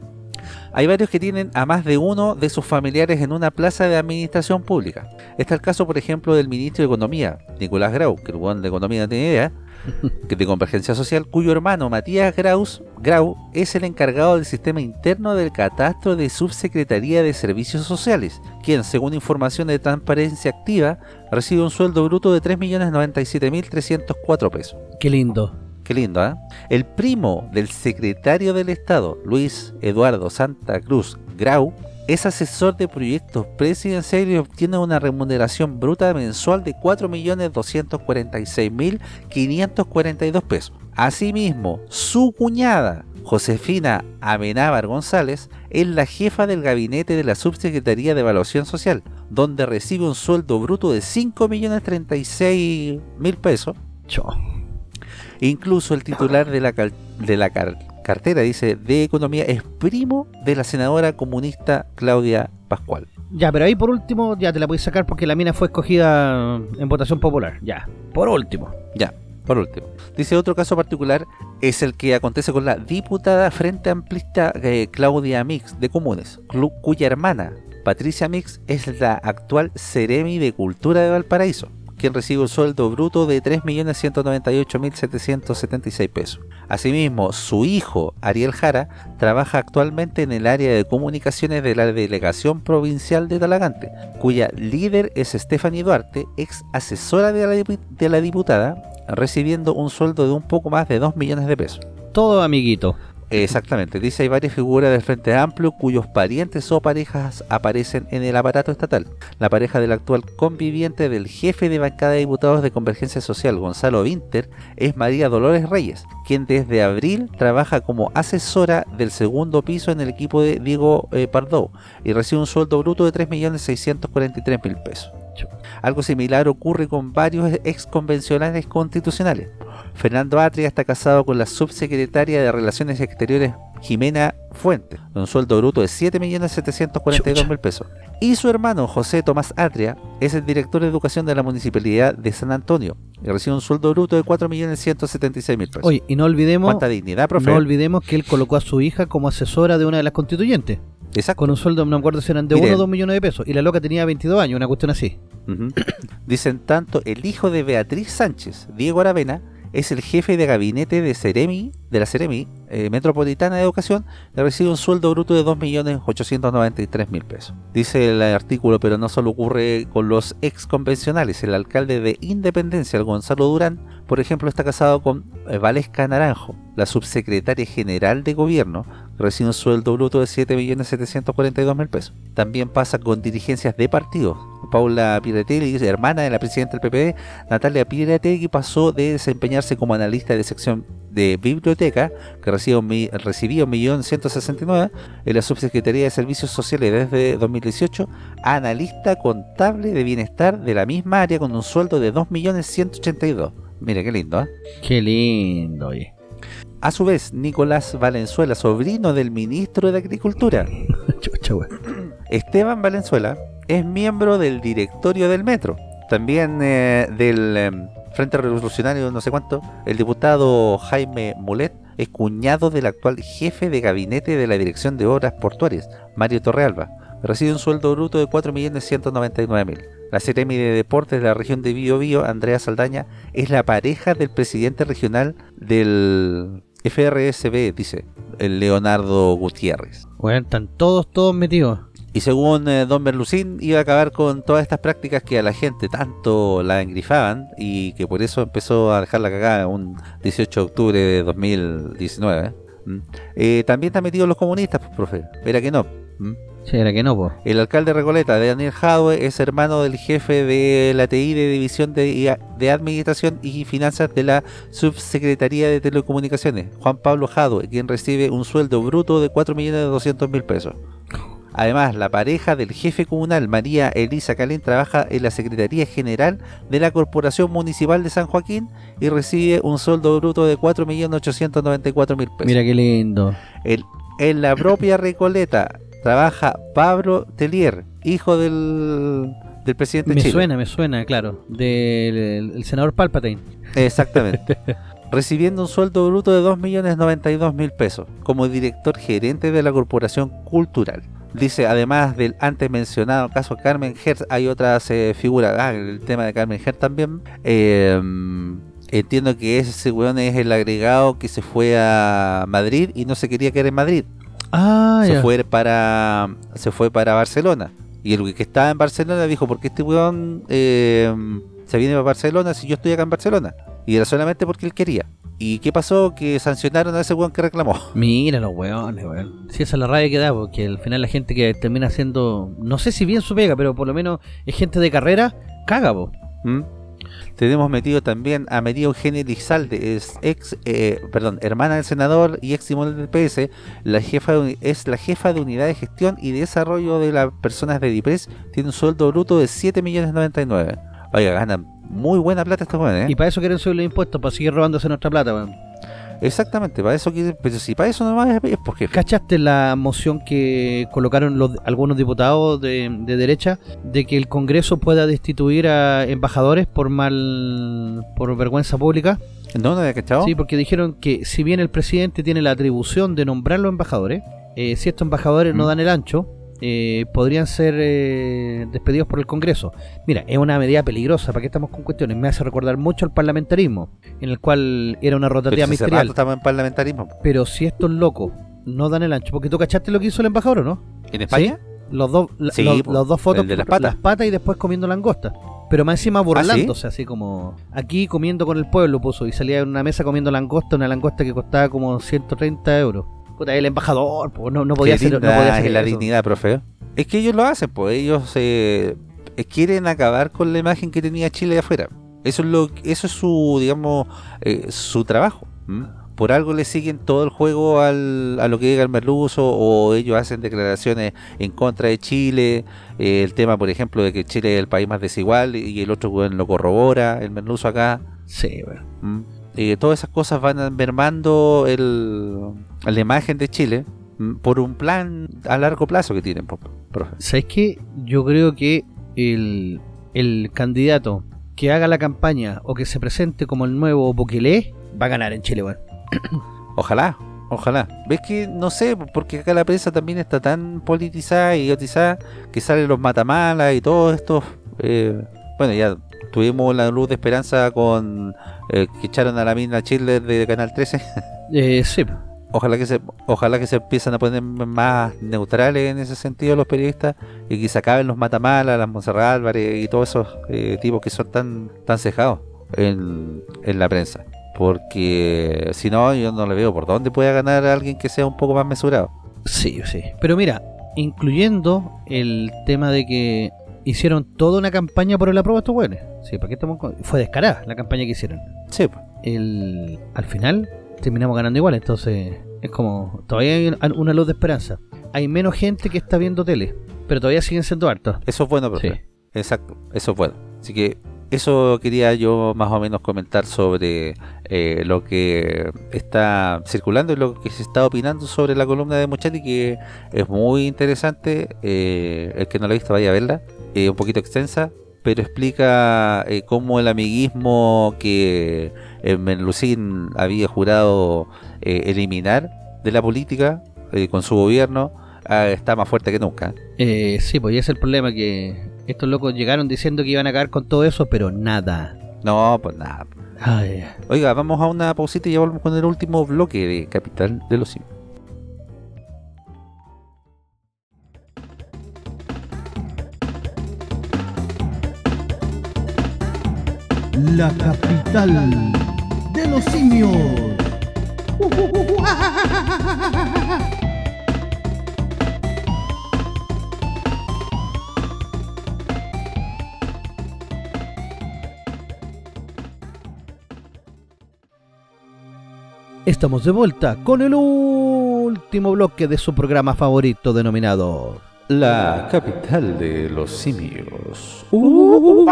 hay varios que tienen a más de uno de sus familiares en una plaza de administración pública. Está el caso, por ejemplo, del ministro de Economía, Nicolás Grau, que el buen de Economía no tiene idea, *laughs* que de Convergencia Social, cuyo hermano Matías Graus, Grau es el encargado del sistema interno del catastro de Subsecretaría de Servicios Sociales, quien, según información de Transparencia Activa, recibe un sueldo bruto de 3.097.304 pesos. Qué lindo. Qué lindo, ¿eh? El primo del secretario del Estado, Luis Eduardo Santa Cruz Grau, es asesor de proyectos presidenciales y obtiene una remuneración bruta mensual de 4.246.542 pesos. Asimismo, su cuñada, Josefina Amenábar González, es la jefa del gabinete de la Subsecretaría de Evaluación Social, donde recibe un sueldo bruto de 5.036.000 pesos. Incluso el titular de la, cal- de la car- cartera, dice, de Economía es primo de la senadora comunista Claudia Pascual. Ya, pero ahí por último ya te la podéis sacar porque la mina fue escogida en votación popular. Ya. Por último. Ya, por último. Dice otro caso particular es el que acontece con la diputada Frente Amplista eh, Claudia Mix de Comunes, cuya hermana Patricia Mix es la actual Ceremi de Cultura de Valparaíso, quien recibe un sueldo bruto de 3.198.776 pesos. Asimismo, su hijo Ariel Jara trabaja actualmente en el área de comunicaciones de la Delegación Provincial de Talagante, cuya líder es Stephanie Duarte, ex asesora de la, diputada, recibiendo un sueldo de un poco más de 2 millones de pesos. Todo amiguito. Exactamente, dice hay varias figuras del Frente Amplio cuyos parientes o parejas aparecen en el aparato estatal. La pareja del actual conviviente del jefe de bancada de diputados de Convergencia Social, Gonzalo Winter, es María Dolores Reyes, quien desde abril trabaja como asesora del segundo piso en el equipo de Diego eh, Pardo y recibe un sueldo bruto de 3.643.000 pesos. Algo similar ocurre con varios ex convencionales constitucionales. Fernando Atria está casado con la subsecretaria de Relaciones Exteriores Jimena Fuentes, con un sueldo bruto de 7.742.000 pesos. Y su hermano José Tomás Atria es el director de educación de la Municipalidad de San Antonio y recibe un sueldo bruto de 4.176.000 pesos. Oye, y no olvidemos, ¿Cuánta dignidad, profe? no olvidemos que él colocó a su hija como asesora de una de las constituyentes. Exacto. Con un sueldo, no me acuerdo si eran de Mire. 1 o 2 millones de pesos. Y la loca tenía 22 años, una cuestión así. Dicen tanto el hijo de Beatriz Sánchez, Diego Aravena, es el jefe de gabinete de Ceremi, de la Ceremi eh, Metropolitana de Educación, le recibe un sueldo bruto de 2.893.000 pesos. Dice el artículo, pero no solo ocurre con los ex convencionales. El alcalde de Independencia, Gonzalo Durán, por ejemplo, está casado con eh, Valesca Naranjo, la subsecretaria general de gobierno, recibe un sueldo bruto de 7.742.000 pesos. También pasa con dirigencias de partidos. Paula Piretelli, hermana de la presidenta del PPD, Natalia Piretelli, pasó de desempeñarse como analista de sección de biblioteca, que recibió, recibía 1.169.000 en la Subsecretaría de Servicios Sociales desde 2018, a analista contable de bienestar de la misma área con un sueldo de 2.182.000. Mira qué lindo, ¿eh? Qué lindo, oye. A su vez, Nicolás Valenzuela, sobrino del ministro de Agricultura. *laughs* Esteban Valenzuela, es miembro del directorio del Metro, también eh, del eh, Frente Revolucionario, no sé cuánto. El diputado Jaime Mulet es cuñado del actual jefe de gabinete de la Dirección de Obras Portuarias, Mario Torrealba. Recibe un sueldo bruto de 4.199.000. La Seremi de Deportes de la región de Bío Bío, Andrea Saldaña, es la pareja del presidente regional del FRSB, dice el Leonardo Gutiérrez. Bueno, están todos, todos metidos. Y según eh, Don Berlusín, iba a acabar con todas estas prácticas que a la gente tanto la engrifaban y que por eso empezó a dejar la cagada un 18 de octubre de 2019. ¿Mm? Eh, también están metidos los comunistas, pues, profe. Era que no. ¿Mm? Sí, era que no, po. El alcalde de Recoleta, Daniel Jadwe, es hermano del jefe de la TI de División de, de Administración y Finanzas de la Subsecretaría de Telecomunicaciones, Juan Pablo Jadwe, quien recibe un sueldo bruto de 4.200.000 pesos. Además, la pareja del jefe comunal, María Elisa Calén, trabaja en la Secretaría General de la Corporación Municipal de San Joaquín y recibe un sueldo bruto de 4.894.000 pesos. Mira qué lindo. El- en la propia Recoleta trabaja Pablo Telier, hijo del, del presidente de Me Chile. suena, me suena, claro. Del el- el senador Palpatine. Exactamente. *laughs* Recibiendo un sueldo bruto de 2.092.000 pesos como director gerente de la Corporación Cultural. Dice, además del antes mencionado caso Carmen Hertz, hay otras eh, figuras. Ah, el tema de Carmen Hertz también. Eh, entiendo que ese weón es el agregado que se fue a Madrid y no se quería quedar en Madrid. Ah, se fue para se fue para Barcelona y el que estaba en Barcelona dijo porque este weón eh, se viene para Barcelona si yo estoy acá en Barcelona y era solamente porque él quería y qué pasó que sancionaron a ese weón que reclamó *laughs* Mira los weones, weón. Si esa es la rabia que da, porque al final la gente que termina haciendo, no sé si bien su pega, pero por lo menos es gente de carrera, caga, po. ¿Mm? Tenemos metido también a María Eugenia Lizalde es ex eh, perdón hermana del senador y ex timón del PS la jefa de es la jefa de unidad de gestión y desarrollo de las personas de DIPRES tiene un sueldo bruto de 7 millones 99 oiga ganan muy buena plata estos jóvenes Y para eso quieren subir los impuestos, para seguir robándose nuestra plata, weón. Exactamente, para eso pero si para eso nomás es, es porque ¿Cachaste la moción que colocaron los, algunos diputados de, de derecha de que el Congreso pueda destituir a embajadores por mal por vergüenza pública? no, no había cachado. Sí, porque dijeron que si bien el presidente tiene la atribución de nombrar los embajadores, eh, si estos embajadores no dan el ancho, eh, podrían ser eh, despedidos por el Congreso. Mira, es una medida peligrosa, ¿para qué estamos con cuestiones? Me hace recordar mucho al parlamentarismo, en el cual era una rotativa ministerial. estamos en parlamentarismo. Pero si estos locos no dan el ancho, porque tú cachaste lo que hizo el embajador, ¿o no? ¿En España? Los dos, la- Sí, los, po, los dos fotos, el de las patas. y después comiendo langosta. Pero más encima ¿Ah, burlándose, así como aquí comiendo con el pueblo puso y salía en una mesa comiendo langosta, una langosta que costaba como 130 euros. Puta, el embajador, po, no, no podía hacer, no podía hacer es la eso. dignidad, profe. Es que ellos lo hacen, pues ellos eh, eh, quieren acabar con la imagen que tenía Chile de afuera. Eso es lo, eso es su, digamos, eh, su trabajo. Por algo le siguen todo el juego al, a lo que diga el merluzo o ellos hacen declaraciones en contra de Chile. eh, el tema, por ejemplo, de que Chile es el país más desigual y el otro lo corrobora, el merluzo acá. Sí. ¿m? Eh, todas esas cosas van mermando el, la imagen de Chile ¿m? por un plan a largo plazo que tienen, profe. ¿Sabes qué? Yo creo que el, el candidato que haga la campaña o que se presente como el nuevo Bukele va a ganar en Chile, weón. *coughs* Ojalá, ojalá. ¿Ves que, no sé, porque acá la prensa también está tan politizada y idiotizada que salen los matamalas y todos estos... eh, bueno, ya Tuvimos la luz de esperanza con eh, que echaron a la mina Chile de Canal 13. Eh, sí, Ojalá que se ojalá que se empiecen a poner más neutrales en ese sentido los periodistas y que se acaben los Matamala, las Monserrat Álvarez y todos esos eh, tipos que son tan tan cejados en, en la prensa. Porque si no, yo no le veo por dónde pueda ganar a alguien que sea un poco más mesurado. sí, sí. Pero mira, incluyendo el tema de que hicieron toda una campaña por el apruebo a estos hueones. Sí, ¿para qué estamos con- Fue descarada la campaña que hicieron. Sí, el, al final terminamos ganando igual, entonces es como, todavía hay un- una luz de esperanza. Hay menos gente que está viendo tele, pero todavía siguen siendo hartos. Eso es bueno, profe. Sí. Exacto, eso es bueno. Así que eso quería yo más o menos comentar sobre eh, lo que está circulando y lo que se está opinando sobre la columna de Mochetti, que es muy interesante. eh, el que no la ha visto vaya a verla. Eh, un poquito extensa, pero explica eh, cómo el amiguismo que eh, Menlucín había jurado eh, eliminar de la política eh, con su gobierno ah, está más fuerte que nunca. Eh, sí, pues y ese es el problema, que estos locos llegaron diciendo que iban a acabar con todo eso, pero nada. No, pues nada. Ay, Oiga, vamos a una pausita y ya volvemos con el último bloque de Capital de los Simios. La capital de los simios. Estamos de vuelta con el último bloque de su programa favorito denominado La capital de los simios. Oh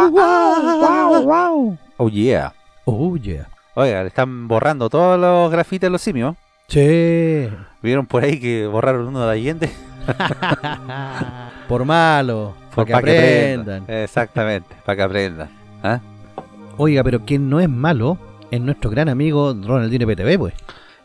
yeah. Oh yeah. Oiga, le están borrando todos los grafitis de los simios. Che. ¿Vieron por ahí que borraron uno de Allende? *laughs* Por malo, para que aprendan. Exactamente, para que aprendan. ¿Ah? Oiga, pero quien no es malo es nuestro gran amigo Ronaldinho PTV, pues.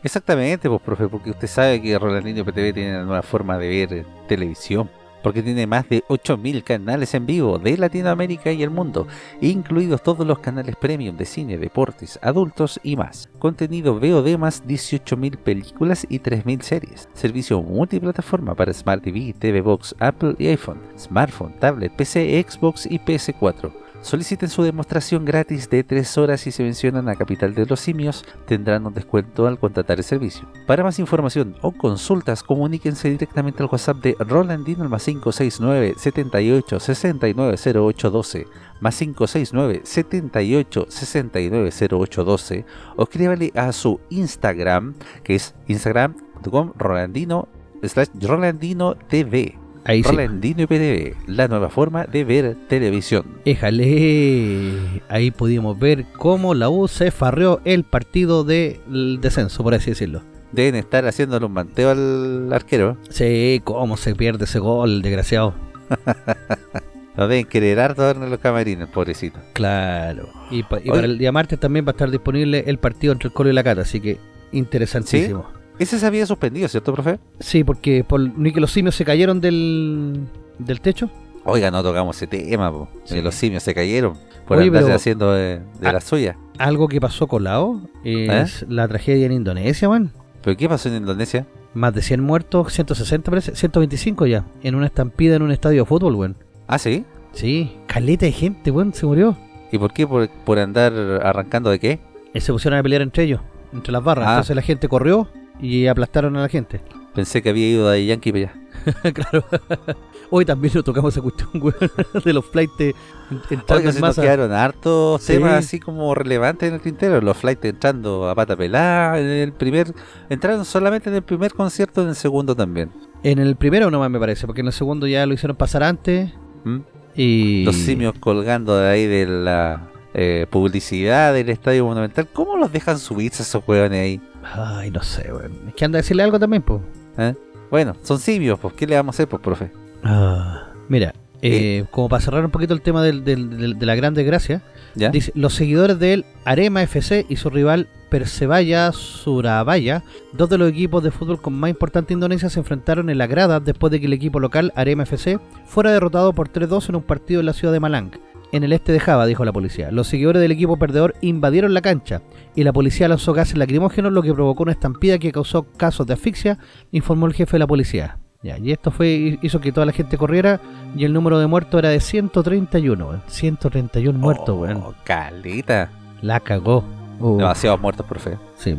Exactamente, pues profe, porque usted sabe que Rolandinho PTV tiene una nueva forma de ver televisión. Porque tiene más de 8.000 canales en vivo de Latinoamérica y el mundo, incluidos todos los canales premium de cine, deportes, adultos y más. Contenido VOD más 18.000 películas y 3.000 series. Servicio multiplataforma para Smart TV, TV Box, Apple y iPhone, smartphone, tablet, PC, Xbox y PS4. Soliciten su demostración gratis de 3 horas y se mencionan a Capital de los Simios, tendrán un descuento al contratar el servicio. Para más información o consultas, comuníquense directamente al WhatsApp de Rolandino al más 569 78 69 08 12 más 569 78 69 08 12 o escríbale a su Instagram que es instagram.com rolandino slash rolandino tv Ahí sí. Rolandino PTV, la nueva forma de ver televisión. Éjale. Ahí pudimos ver cómo la U se farreó el partido del descenso, por así decirlo. Deben estar haciéndole un manteo al arquero. Sí, cómo se pierde ese gol, desgraciado. *laughs* Lo deben querer harto en los camarines, pobrecito. Claro. Y, pa- y para el día martes también va a estar disponible el partido entre el Colo y la Cata, así que interesantísimo. Ese se había suspendido, ¿cierto, profe? Sí, porque por, ni que los simios se cayeron del, del techo. Oiga, no tocamos ese tema, po. Sí. Los simios se cayeron por Oye, andarse haciendo de, de Ah. la suya. Algo que pasó con la O es la tragedia en Indonesia, man. ¿Pero qué pasó en Indonesia? Más de 100 muertos, 160 parece, 125 ya, en una estampida en un estadio de fútbol, weón. Ah, sí. Sí, caleta de gente, weón, se murió. ¿Y por qué? ¿Por, por andar arrancando de qué? Y se pusieron a pelear entre ellos, entre las barras. Ah. Entonces la gente corrió y aplastaron a la gente. Pensé que había ido de Yankee para allá. *laughs* claro. Hoy también nos tocamos esa cuestión, weón, *laughs* de los flights entrando en se nos masa. quedaron hartos Sí. temas así como relevantes en el tintero. Los flights entrando a pata pelada en el primer... Entraron solamente en el primer concierto, en el segundo también. En el primero nomás me parece, porque en el segundo ya lo hicieron pasar antes. ¿Mm? Y... Los simios colgando de ahí de la eh, publicidad del Estadio Monumental. ¿Cómo los dejan subirse esos hueones ahí? Ay, no sé, weón. Es que anda a decirle algo también, pues. ¿Eh? Bueno, son simios, pues ¿qué le vamos a hacer, pues, profe? Mira, eh, como para cerrar un poquito el tema del- del- del- de la gran desgracia, ¿Ya? dice, los seguidores del Arema FC y su rival Persebaya Surabaya, dos de los equipos de fútbol con más importante Indonesia, se enfrentaron en la grada después de que el equipo local Arema FC fuera derrotado por 3-2 en un partido en la ciudad de Malang. En el este de Java, dijo la policía. Los seguidores del equipo perdedor invadieron la cancha y la policía lanzó gases lacrimógenos, lo que provocó una estampida que causó casos de asfixia, informó el jefe de la policía. Ya, y esto fue hizo que toda la gente corriera y el número de muertos era de 131, weón. 131 muertos, Oh, weón. Calita. La cagó. Uh, Demasiados muertos, profe. sí.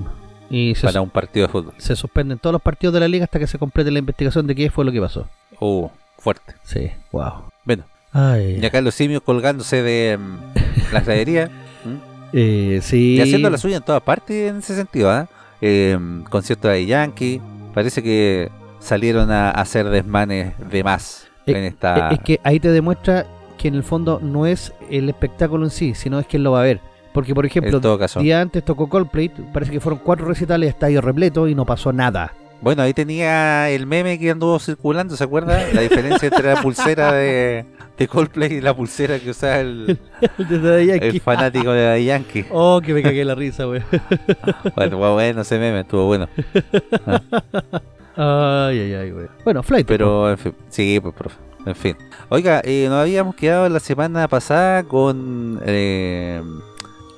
Y se, Para un partido de fútbol. se suspenden todos los partidos de la liga hasta que se complete la investigación de qué fue lo que pasó. Uh, fuerte. Sí, wow. Bueno, Ay, y acá los simios colgándose de mm, las graderías. *laughs* ¿Mm? eh, sí. Y haciendo la suya en todas partes en ese sentido, ¿ah? Eh, concierto de Yankee. Parece que salieron a hacer desmanes de más Eh, en esta. Eh, Es que ahí te demuestra que en el fondo no es el espectáculo en sí, sino es quien lo va a ver. Porque, por ejemplo, caso. día antes tocó Coldplay, parece que fueron cuatro recitales, estadio repleto y no pasó nada. Bueno, ahí tenía el meme que anduvo circulando, ¿se acuerda? La diferencia entre la pulsera de, de Coldplay y la pulsera que usaba el, *laughs* el fanático de Yankee. Oh, que me cagué la risa, güey. *laughs* Bueno, bueno ese meme, estuvo bueno. Ay, ay, ay, güey. Bueno, Flight. Pero, en fin, sí, pues, profe. En fin. Oiga, eh, nos habíamos quedado la semana pasada con. Eh,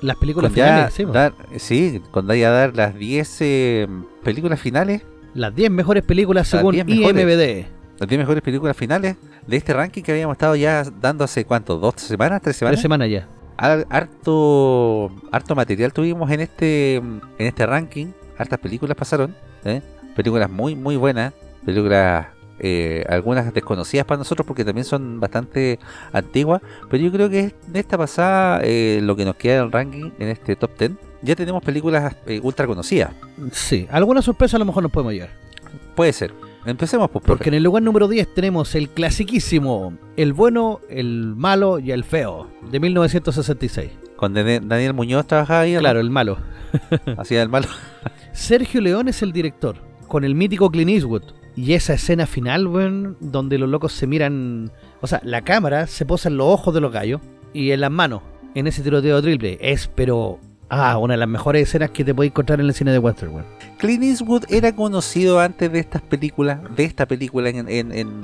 las películas con ya finales, sí, po. dar, sí, con ya dar las 10 eh, películas finales, Las 10 mejores películas Las según 10 mejores. IMBD. las 10 mejores películas finales de este ranking que habíamos estado ya dando hace cuánto, dos semanas, tres semanas. Tres semanas ya. Har- harto harto material tuvimos en este en este ranking hartas películas pasaron ¿eh? películas muy muy buenas películas eh, algunas desconocidas para nosotros porque también son bastante antiguas pero yo creo que en esta pasada eh, lo que nos queda en el ranking en este top 10 ya tenemos películas eh, ultra conocidas Sí, alguna sorpresa a lo mejor nos podemos llevar. puede ser empecemos profe. Porque en el lugar número 10 tenemos el clasiquísimo, el bueno, el malo y el feo, de 1966. con Daniel Muñoz trabajaba ahí. Claro, el malo. *laughs* hacía el malo *laughs* Sergio León es el director, con el mítico Clint Eastwood. Y esa escena final, weón, donde los locos se miran. O sea, la cámara se posa en los ojos de los gallos y en las manos, en ese tiroteo triple. Es, pero. Ah, una de las mejores escenas que te podéis encontrar en el cine de Western, weón. Clint Eastwood era conocido antes de estas películas, de esta película en, en, en,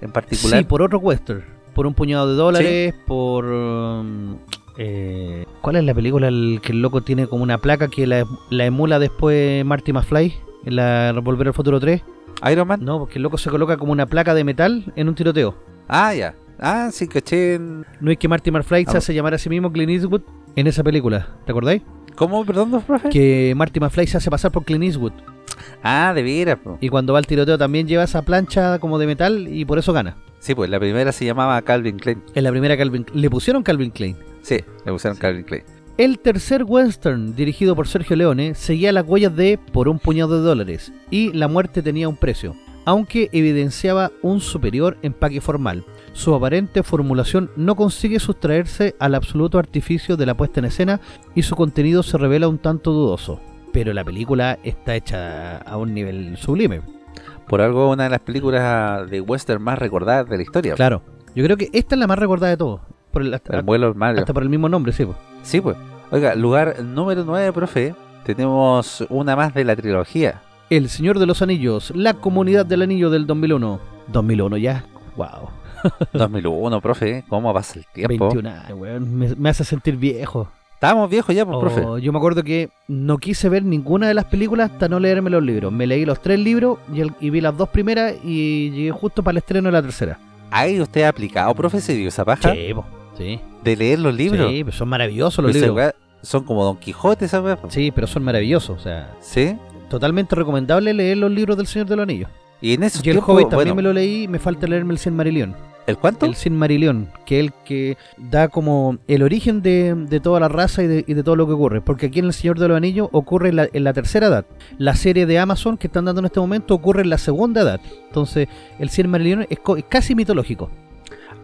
en particular. Sí, por otro western. Por un puñado de dólares, por... um, eh, ¿Cuál es la película el que el loco tiene como una placa que la, la emula después Marty McFly? En la Volver al Futuro 3. Iron Man. No, porque el loco se coloca como una placa de metal en un tiroteo. Ah, ya. Ah, sí, caché. en- ¿No es que Marty McFly se Ah. hace llamar a sí mismo Clint Eastwood en esa película? ¿Te acordáis? ¿Cómo, perdón, profe? Que Marty McFly se hace pasar por Clint Eastwood. Ah, de veras. po. Y cuando va al tiroteo también lleva esa plancha como de metal y por eso gana. Sí, pues la primera se llamaba Calvin Klein. En la primera Calvin, le pusieron Calvin Klein. Sí, le pusieron Sí. Calvin Klein. El tercer western, dirigido por Sergio Leone, seguía las huellas de Por un puñado de dólares y La muerte tenía un precio, aunque evidenciaba un superior empaque formal. Su aparente formulación no consigue sustraerse al absoluto artificio de la puesta en escena y su contenido se revela un tanto dudoso. Pero la película está hecha a un nivel sublime. Por algo, una de las películas de western más recordadas de la historia. Claro. Yo creo que esta es la más recordada de todos. Por el- hasta, El vuelo Mario. hasta por el mismo nombre, sí. po. Sí, pues. Oiga, lugar número 9, profe. Tenemos una más de la trilogía. El Señor de los Anillos, La Comunidad del Anillo del 2001. 2001 ya. Wow. *laughs* 2001, profe. ¿Cómo pasa el tiempo? 21 años, weón. Me, me hace sentir viejo. Estábamos viejos ya, pues, Oh, profe. yo me acuerdo que no quise ver ninguna de las películas hasta no leerme los libros. Me leí los tres libros y, el- y vi las dos primeras y llegué justo para el estreno de la tercera. ¿Hay usted aplicado, profe, se dio esa paja? Sí, po. sí. De leer los libros. Sí, pero son maravillosos los Pero libros. weá son como Don Quijote, po. Sí, pero son maravillosos. O sea, ¿Sí? totalmente recomendable leer los libros del Señor de los Anillos. Y en esos Y el Hobbit también bueno, me lo leí. Me falta leerme el Silmarillion. ¿El cuánto? El Silmarillion, que es el que da como el origen de, de toda la raza y de, y de todo lo que ocurre. Porque aquí en El Señor de los Anillos ocurre en la, en la tercera edad. La serie de Amazon que están dando en este momento ocurre en la segunda edad. Entonces, el Silmarillion es, co- es casi mitológico.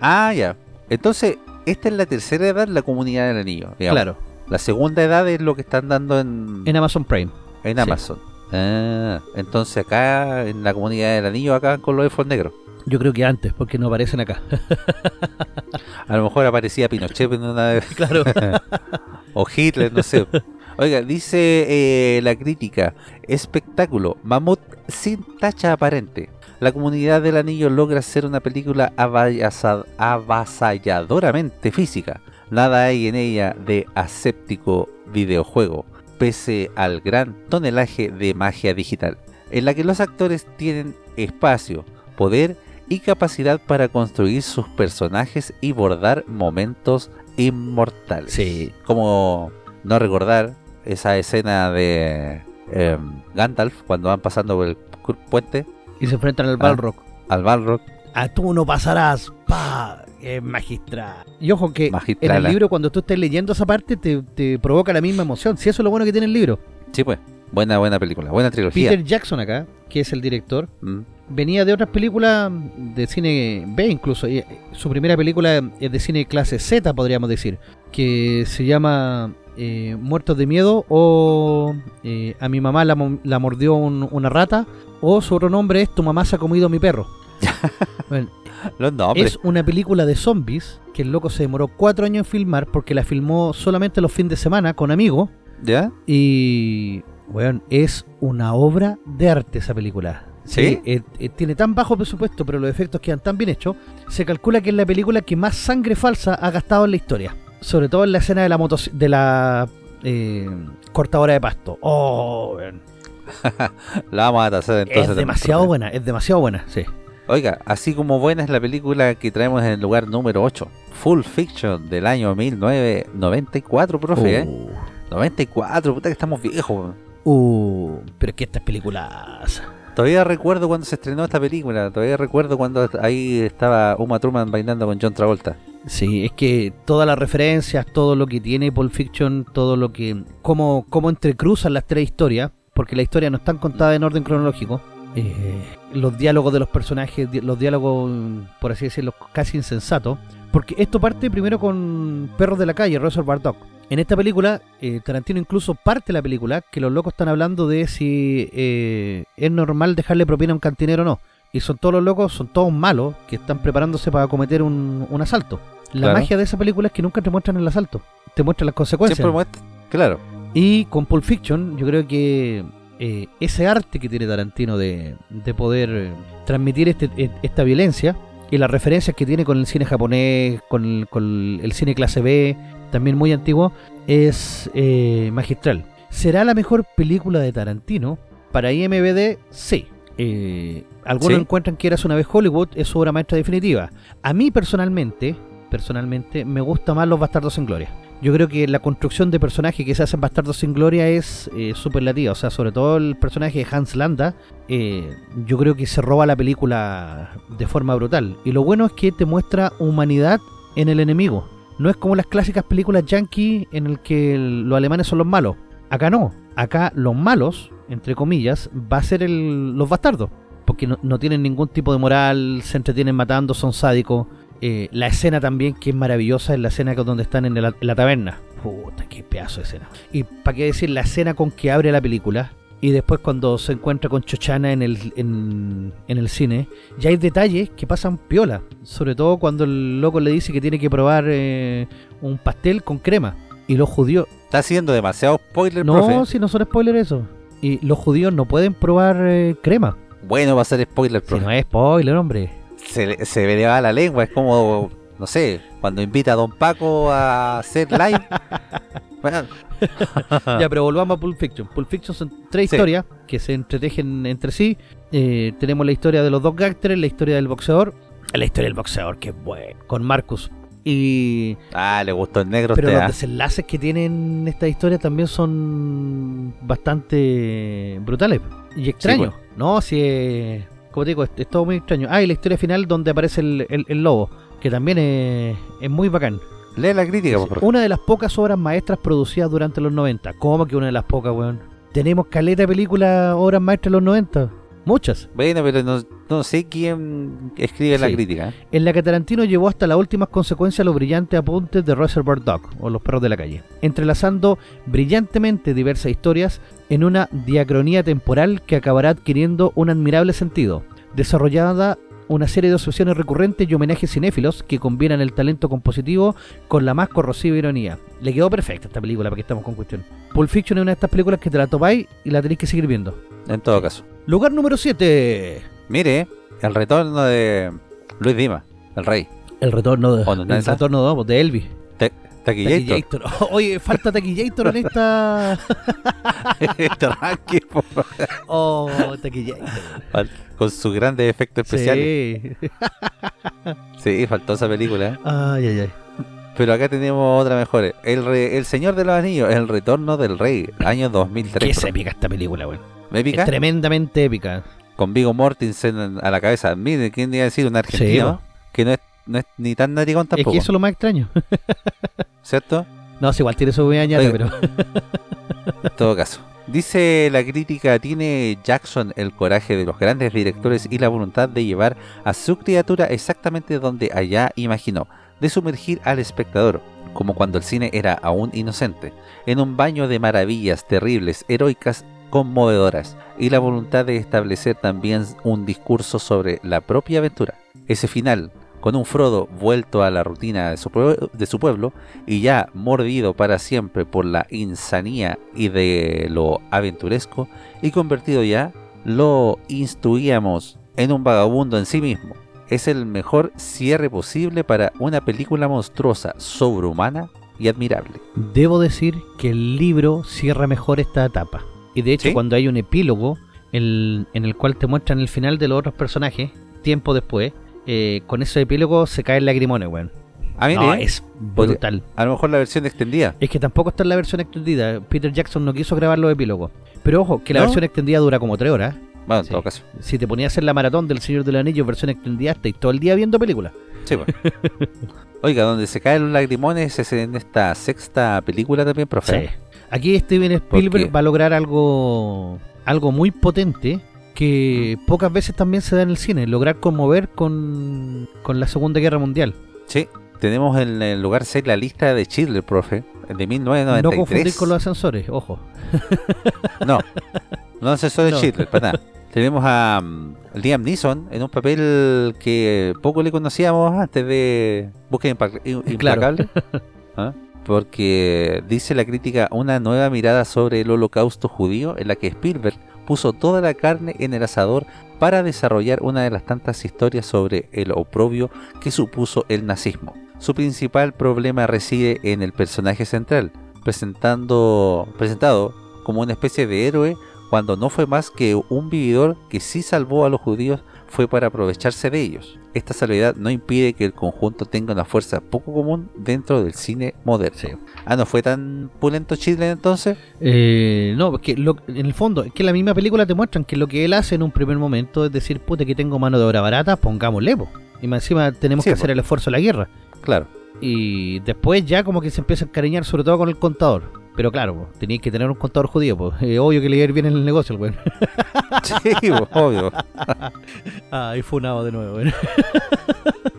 Ah, ya. Entonces, esta es la tercera edad, la comunidad del anillo. digamos. Claro, La segunda edad es lo que están dando en, en Amazon Prime. en sí. Amazon. Ah, entonces acá, en la comunidad del anillo, acá con los elfos negros. Yo creo que antes, porque no aparecen acá. *laughs* A lo mejor aparecía Pinochet en una vez. claro. *laughs* O Hitler, no sé. Oiga, dice eh, la crítica, espectáculo, mamut sin tacha aparente. la comunidad del anillo logra hacer una película avasalladoramente física. Nada hay en ella de aséptico videojuego, pese al gran tonelaje de magia digital, en la que los actores tienen espacio, poder y capacidad para construir sus personajes y bordar momentos inmortales. Sí. Como no recordar esa escena de em, Gandalf cuando van pasando por el puente Y se enfrentan al Ah. Balrog. al Balrog. A tú no pasarás. ¡Pa! Es magistral. Y ojo que en el ¿eh? libro, cuando tú estés leyendo esa parte, te, te provoca la misma emoción. Si eso es lo bueno que tiene el libro. Sí, pues. Buena, buena película. Buena trilogía. Peter Jackson acá, que es el director, Mm. Venía de otras películas de cine B incluso. y, eh, Su primera película es de cine clase Z, podríamos decir, que se llama eh, Muertos de Miedo o eh, A mi mamá la, mo- la mordió un- una rata o su otro nombre es Tu mamá se ha comido mi perro. *laughs* Bueno, Los es una película de zombies que el loco se demoró cuatro años en filmar porque la filmó solamente los fines de semana con amigos ¿Ya? y, weón, es una obra de arte esa película. ¿Sí? eh, eh, tiene tan bajo presupuesto, pero los efectos quedan tan bien hechos. Se calcula que es la película que más sangre falsa ha gastado en la historia. Sobre todo en la escena de la motos de la eh, cortadora de pasto. Oh. *laughs* La vamos a tasar entonces. es demasiado buena, es demasiado buena, sí. Oiga, así como buena es la película que traemos en el lugar número 8. Full Fiction del año 1994, profe. ¿eh? Uh, 94, puta que estamos viejos. uh, pero es que estas películas... Todavía recuerdo cuando se estrenó esta película. Todavía recuerdo cuando ahí estaba Uma Thurman bailando con John Travolta. Sí, es que todas las referencias, todo lo que tiene Pulp Fiction, todo lo que... Cómo, cómo entrecruzan las tres historias, porque las historias no están contadas en orden cronológico. eh, los diálogos de los personajes, los diálogos, por así decirlo, casi insensatos. Porque esto parte primero con Perros de la Calle, Reservoir Dog. En esta película, eh, Tarantino incluso parte la película que los locos están hablando de si eh, es normal dejarle propina a un cantinero o no. Y son todos los locos, son todos malos que están preparándose para cometer un, un asalto. La Claro. magia de esa película es que nunca te muestran el asalto, te muestran las consecuencias. Siempre muestra. Claro. Y con Pulp Fiction, yo creo que eh, ese arte que tiene Tarantino de, de poder eh, transmitir este, e- esta violencia y las referencias que tiene con el cine japonés, con el, con el cine clase B, también muy antiguo, es eh, magistral. ¿Será la mejor película de Tarantino? Para IMBD, sí. Eh, algunos ¿Sí? encuentran que Eras una vez Hollywood es su obra maestra definitiva. A mí personalmente, personalmente, me gusta más Los Bastardos sin Gloria. Yo creo que la construcción de personaje que se hace en Bastardos sin Gloria es eh, superlativa. O sea, sobre todo el personaje de Hans Landa, eh, yo creo que se roba la película de forma brutal. Y lo bueno es que te muestra humanidad en el enemigo. No es como las clásicas películas yankee en el que los alemanes son los malos. Acá no. Acá los malos, entre comillas, va a ser el- los bastardos. Porque no, tienen ningún tipo de moral, se entretienen matando, son sádicos. Eh, la escena también, que es maravillosa, es la escena donde están en la, en la taberna. Puta, qué pedazo de escena. Y para qué decir, la escena con que abre la película. Y después cuando se encuentra con Chochana en el, en, en el cine, ya hay detalles que pasan piola. Sobre todo cuando el loco le dice que tiene que probar eh, un pastel con crema. Y los judíos... Está haciendo demasiado spoiler, No, profe. si no son spoilers eso. Y los judíos no pueden probar eh, crema. Bueno, va a ser spoiler, Si profe. no es spoiler, hombre. se, se le va la lengua. Es como, no sé, cuando invita a Don Paco a hacer live. *laughs* Bueno, *laughs* Ya, pero volvamos a Pulp Fiction. Pulp Fiction son tres Sí. historias que se entretejen entre sí. Eh, tenemos la historia de los dos gángsters, la historia del boxeador. La historia del boxeador, que es bueno. Con Marcus. Y... ah, le gustó el negro. Pero usted, los ah. desenlaces que tienen esta historia también son bastante brutales y extraños. No, si es, como te digo, es, es todo muy extraño. Ah, y la historia final donde aparece el, el- el lobo, que también es, es muy bacán. Lee la crítica, por favor. Una de las pocas obras maestras producidas durante los 90. ¿Cómo que una de las pocas, weón? Tenemos caleta de películas, obras maestras de los 90. Muchas. Bueno, pero no, no sé quién escribe la crítica. ¿eh? En la que Tarantino llevó hasta las últimas consecuencias los brillantes apuntes de Reservoir Dog, o Los Perros de la Calle, entrelazando brillantemente diversas historias en una diacronía temporal que acabará adquiriendo un admirable sentido, desarrollada una serie de obsesiones recurrentes y homenajes cinéfilos que combinan el talento compositivo con la más corrosiva ironía. Le quedó perfecta esta película, para que estamos con cuestión. Pulp Fiction es una de estas películas que te la topáis y la tenéis que seguir viendo. En todo caso. Lugar número 7. Mire, El retorno de Luis Dima, el rey. El retorno de, ¿O no, el retorno de, de Elvis. Te- Taquillator. Taquillator. *laughs* Oye, falta Taquillator en esta. *laughs* Este po, Oh, Taquillator. Con sus grandes efectos especiales. Sí. *laughs* Sí, faltó esa película. Ay, ay, ay. Pero acá tenemos otra mejor. El, re- el Señor de los Anillos, El Retorno del Rey, año 2003. Qué es épica esta película, weón. ¿Épica? Es tremendamente épica. Con Vigo Mortensen a la cabeza. Mire, ¿quién iba a decir? Un argentino. que no es, no es ni tan narigón Es tampoco. que eso es lo más extraño. *laughs* ¿Cierto? No, si igual tiene su añade, Oiga. pero. En todo caso. Dice la crítica, tiene Jackson el coraje de los grandes directores y la voluntad de llevar a su criatura exactamente donde allá imaginó, de sumergir al espectador, como cuando el cine era aún inocente, en un baño de maravillas terribles, heroicas, conmovedoras, y la voluntad de establecer también un discurso sobre la propia aventura. Ese final, con un Frodo vuelto a la rutina de su, pue- de su pueblo, y ya mordido para siempre por la insanía y de lo aventuresco, y convertido ya, lo instruíamos en un vagabundo en sí mismo. Es el mejor cierre posible para una película monstruosa, sobrehumana y admirable. Debo decir que el libro cierra mejor esta etapa. Y de hecho, ¿Sí? cuando hay un epílogo el- en el cual te muestran el final de los otros personajes, tiempo después, eh, con ese epílogo se caen lagrimones, weón. A mí No, es brutal. a lo mejor la versión extendida. Es que tampoco está en la versión extendida. Peter Jackson no quiso grabar los epílogos. Pero ojo, que la ¿No? versión extendida dura como tres horas. Bueno, en Sí. todo caso. Si te ponías hacer la maratón del Señor del Anillo versión extendida, estáis todo el día viendo películas. Sí, pues. *laughs* Oiga, donde se caen los lagrimones es en esta sexta película también, profe. Sí. Aquí Steven Spielberg va a lograr algo, algo muy potente que pocas veces también se da en el cine, lograr conmover con, con la Segunda Guerra Mundial. Sí, tenemos en el lugar 6 la lista de Schindler, profe, de 1993. No confundir con los ascensores, ojo. *laughs* No, no asesor de No. Para nada. Tenemos a mm, Liam Neeson en un papel que poco le conocíamos antes de Búsqueda Impa- I- Claro. Implacable. *laughs* ¿Ah? Porque dice la crítica una nueva mirada sobre el holocausto judío en la que Spielberg puso toda la carne en el asador para desarrollar una de las tantas historias sobre el oprobio que supuso el nazismo. Su principal problema reside en el personaje central, presentando, presentado como una especie de héroe cuando no fue más que un vividor que sí salvó a los judíos fue para aprovecharse de ellos. Esta salvedad no impide que el conjunto tenga una fuerza poco común dentro del cine moderno. Sí. Ah, ¿no fue tan pulento Chile entonces? Eh, no, porque lo- en el fondo, es que en la misma película te muestran que lo que él hace en un primer momento es decir, puta, que tengo mano de obra barata, pongámosle, po. Y más encima tenemos Sí, que po. hacer el esfuerzo de la guerra. Claro. Y después ya como que se empieza a encariñar sobre todo con el contador. Pero claro, po, tenías que tener un contador judío, pues. *laughs* obvio que le iba a ir bien en el negocio, el weón. *laughs* Sí, obvio. *laughs* Ay, funado de nuevo, weón.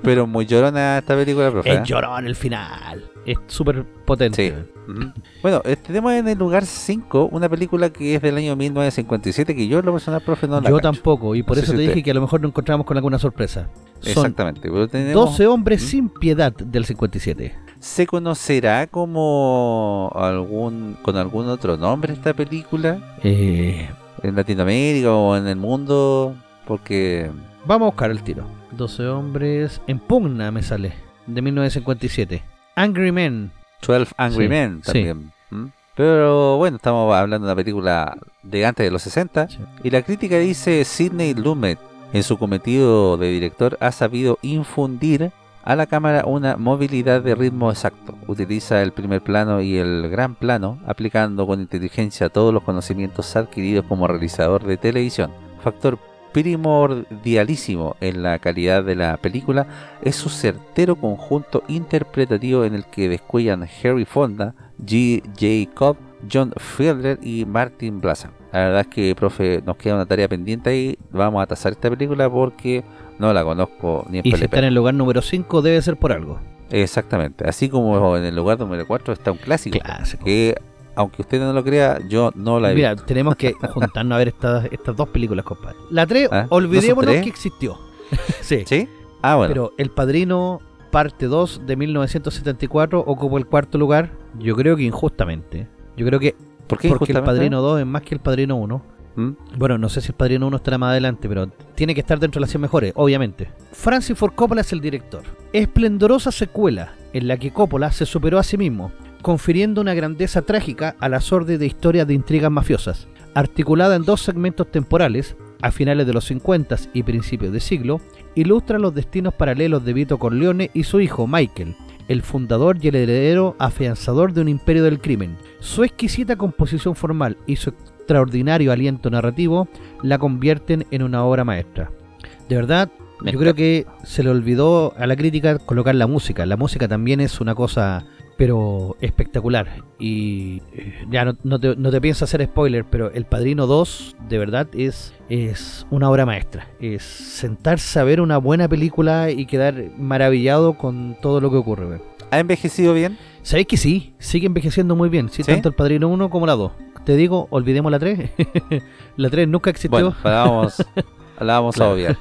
Pero muy llorona esta película, profe. Es ¿eh? llorón el final. Es súper potente. Sí. Ujú. Bueno, eh, tenemos en el lugar 5 una película que es del año 1957 que yo en lo personal, profe, no la Yo cacho. tampoco, y por No eso te usted. dije que a lo mejor nos encontramos con alguna sorpresa. Son Exactamente. Pero tenemos, 12 hombres ¿Mm? sin piedad del 57. ¿Se conocerá como algún con algún otro nombre esta película Eh, en Latinoamérica o en el mundo? Porque vamos a buscar el tiro. 12 hombres en pugna me sale. De 1957. Angry Men. 12 Angry Sí, Men sí. también. ¿Mm? Pero bueno, estamos hablando de una película de antes de los 60 Sí. y la crítica dice Sidney Lumet en su cometido de director ha sabido infundir a la cámara una movilidad de ritmo exacto. Utiliza el primer plano y el gran plano, aplicando con inteligencia todos los conocimientos adquiridos como realizador de televisión. Factor primordialísimo en la calidad de la película es su certero conjunto interpretativo en el que descuellan Harry Fonda, G. J. Cobb, John Fielder y Martin Blasa. La verdad es que, profe, nos queda una tarea pendiente ahí. Vamos a tasar esta película porque no la conozco ni en Y si está en el lugar número 5 debe ser por algo. Exactamente. Así como en el lugar número 4 está un clásico. Clásico. Que, aunque usted no lo crea, yo no la he Mira, visto. tenemos que *laughs* juntarnos a ver estas, estas dos películas, compadre. La 3, Ah, ¿no son olvidémonos que existió. *laughs* sí. ¿Sí? Ah, bueno. Pero El Padrino, parte 2 de 1974, ocupó el cuarto lugar. Yo creo que injustamente. Yo creo que ¿Por qué porque El? Padrino 2 es más que El Padrino 1. ¿Mm? Bueno, no sé si el Padrino 1 estará más adelante, pero tiene que estar dentro de las 100 mejores, obviamente. Francis Ford Coppola es el director. Esplendorosa secuela en la que Coppola se superó a sí mismo, confiriendo una grandeza trágica a la sordide historia de intrigas mafiosas. Articulada en dos segmentos temporales, a finales de los 50 y principios de siglo, ilustra los destinos paralelos de Vito Corleone y su hijo Michael, el fundador y el heredero afianzador de un imperio del crimen. Su exquisita composición formal y su extraordinario aliento narrativo la convierten en una obra maestra. De verdad, Me yo creo que se le olvidó a la crítica colocar la música. La música también es una cosa, pero espectacular. Y eh, ya no, no te, no te pienso hacer spoiler, pero El Padrino 2, de verdad, es, es una obra maestra. Es sentarse a ver una buena película y quedar maravillado con todo lo que ocurre. ¿Ha envejecido bien? ¿Sabéis que sí? Sigue envejeciendo muy bien. Sí, ¿Sí? tanto El Padrino 1 como la 2. Te digo, olvidemos la 3. *laughs* la 3 nunca existió. Bueno, la vamos, *laughs* la vamos Claro. a obviar.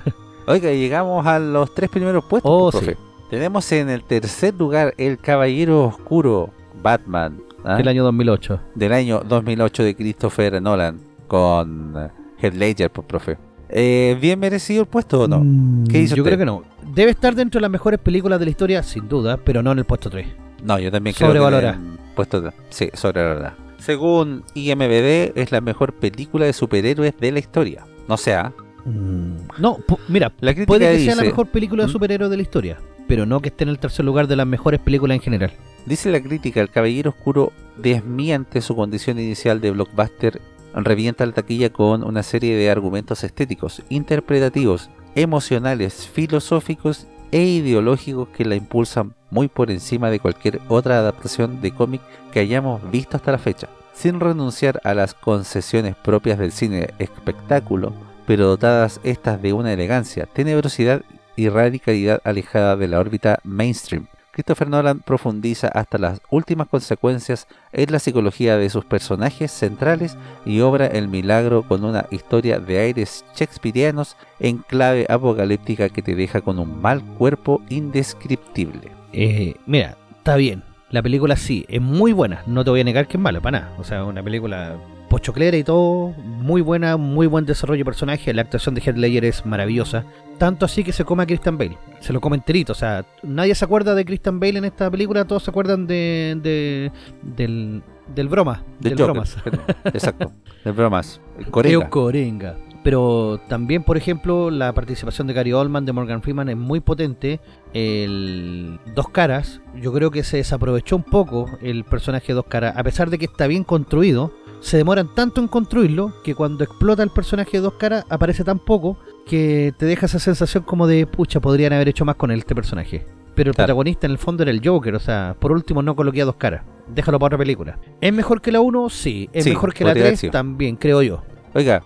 Oiga, llegamos a los tres primeros puestos. Oh, profe. sí. Tenemos en el tercer lugar El Caballero Oscuro, Batman, ¿ah? Del año 2008. del año 2008 de Christopher Nolan, con Heath Ledger, pues, profe. Eh, ¿Bien merecido el puesto o no? Mm, ¿Qué hizo Yo usted? creo que no. Debe estar dentro de las mejores películas de la historia, sin duda, pero no en el puesto 3. No, yo también creo que en puesto sí, sobrevalorada. Según IMBD, es la mejor película de superhéroes de la historia. No sea, No, mira, la crítica puede que dice, sea la mejor película de ¿Mm? superhéroes de la historia, pero no que esté en el tercer lugar de las mejores películas en general. dice la crítica, el Caballero Oscuro desmiente su condición inicial de blockbuster, revienta la taquilla con una serie de argumentos estéticos, interpretativos, emocionales, filosóficos e ideológicos que la impulsan muy por encima de cualquier otra adaptación de cómic que hayamos visto hasta la fecha, sin renunciar a las concesiones propias del cine espectáculo, pero dotadas estas de una elegancia, tenebrosidad y radicalidad alejada de la órbita mainstream. Christopher Nolan profundiza hasta las últimas consecuencias en la psicología de sus personajes centrales y obra el milagro con una historia de aires shakespearianos en clave apocalíptica que te deja con un mal cuerpo indescriptible. Eh, mira, está bien. La película sí, es muy buena. No te voy a negar que es mala, para nada. O sea, una película pochoclera y todo. Muy buena, muy buen desarrollo de personaje. La actuación de Heath Ledger es maravillosa. Tanto así que se come a Christian Bale. Se lo come enterito. O sea, nadie se acuerda de Christian Bale en esta película. Todos se acuerdan de, de- del, del broma. Del del Joker, bromas. *laughs* Exacto. Del bromas. Corenga. Eucorenga. Pero también, por ejemplo, la participación de Gary Oldman, de Morgan Freeman es muy potente. El Dos Caras, yo creo que se desaprovechó un poco el personaje de Dos Caras. A pesar de que está bien construido, se demoran tanto en construirlo que cuando explota el personaje de Dos Caras aparece tan poco que te deja esa sensación como de, pucha, podrían haber hecho más con él, este personaje. Pero el Claro. protagonista en el fondo era el Joker, o sea, por último no coloqué a Dos Caras. Déjalo para otra película. ¿Es mejor que la 1? Sí. ¿Es Sí, mejor que la podría haber 3? sido. También, creo yo. Oiga,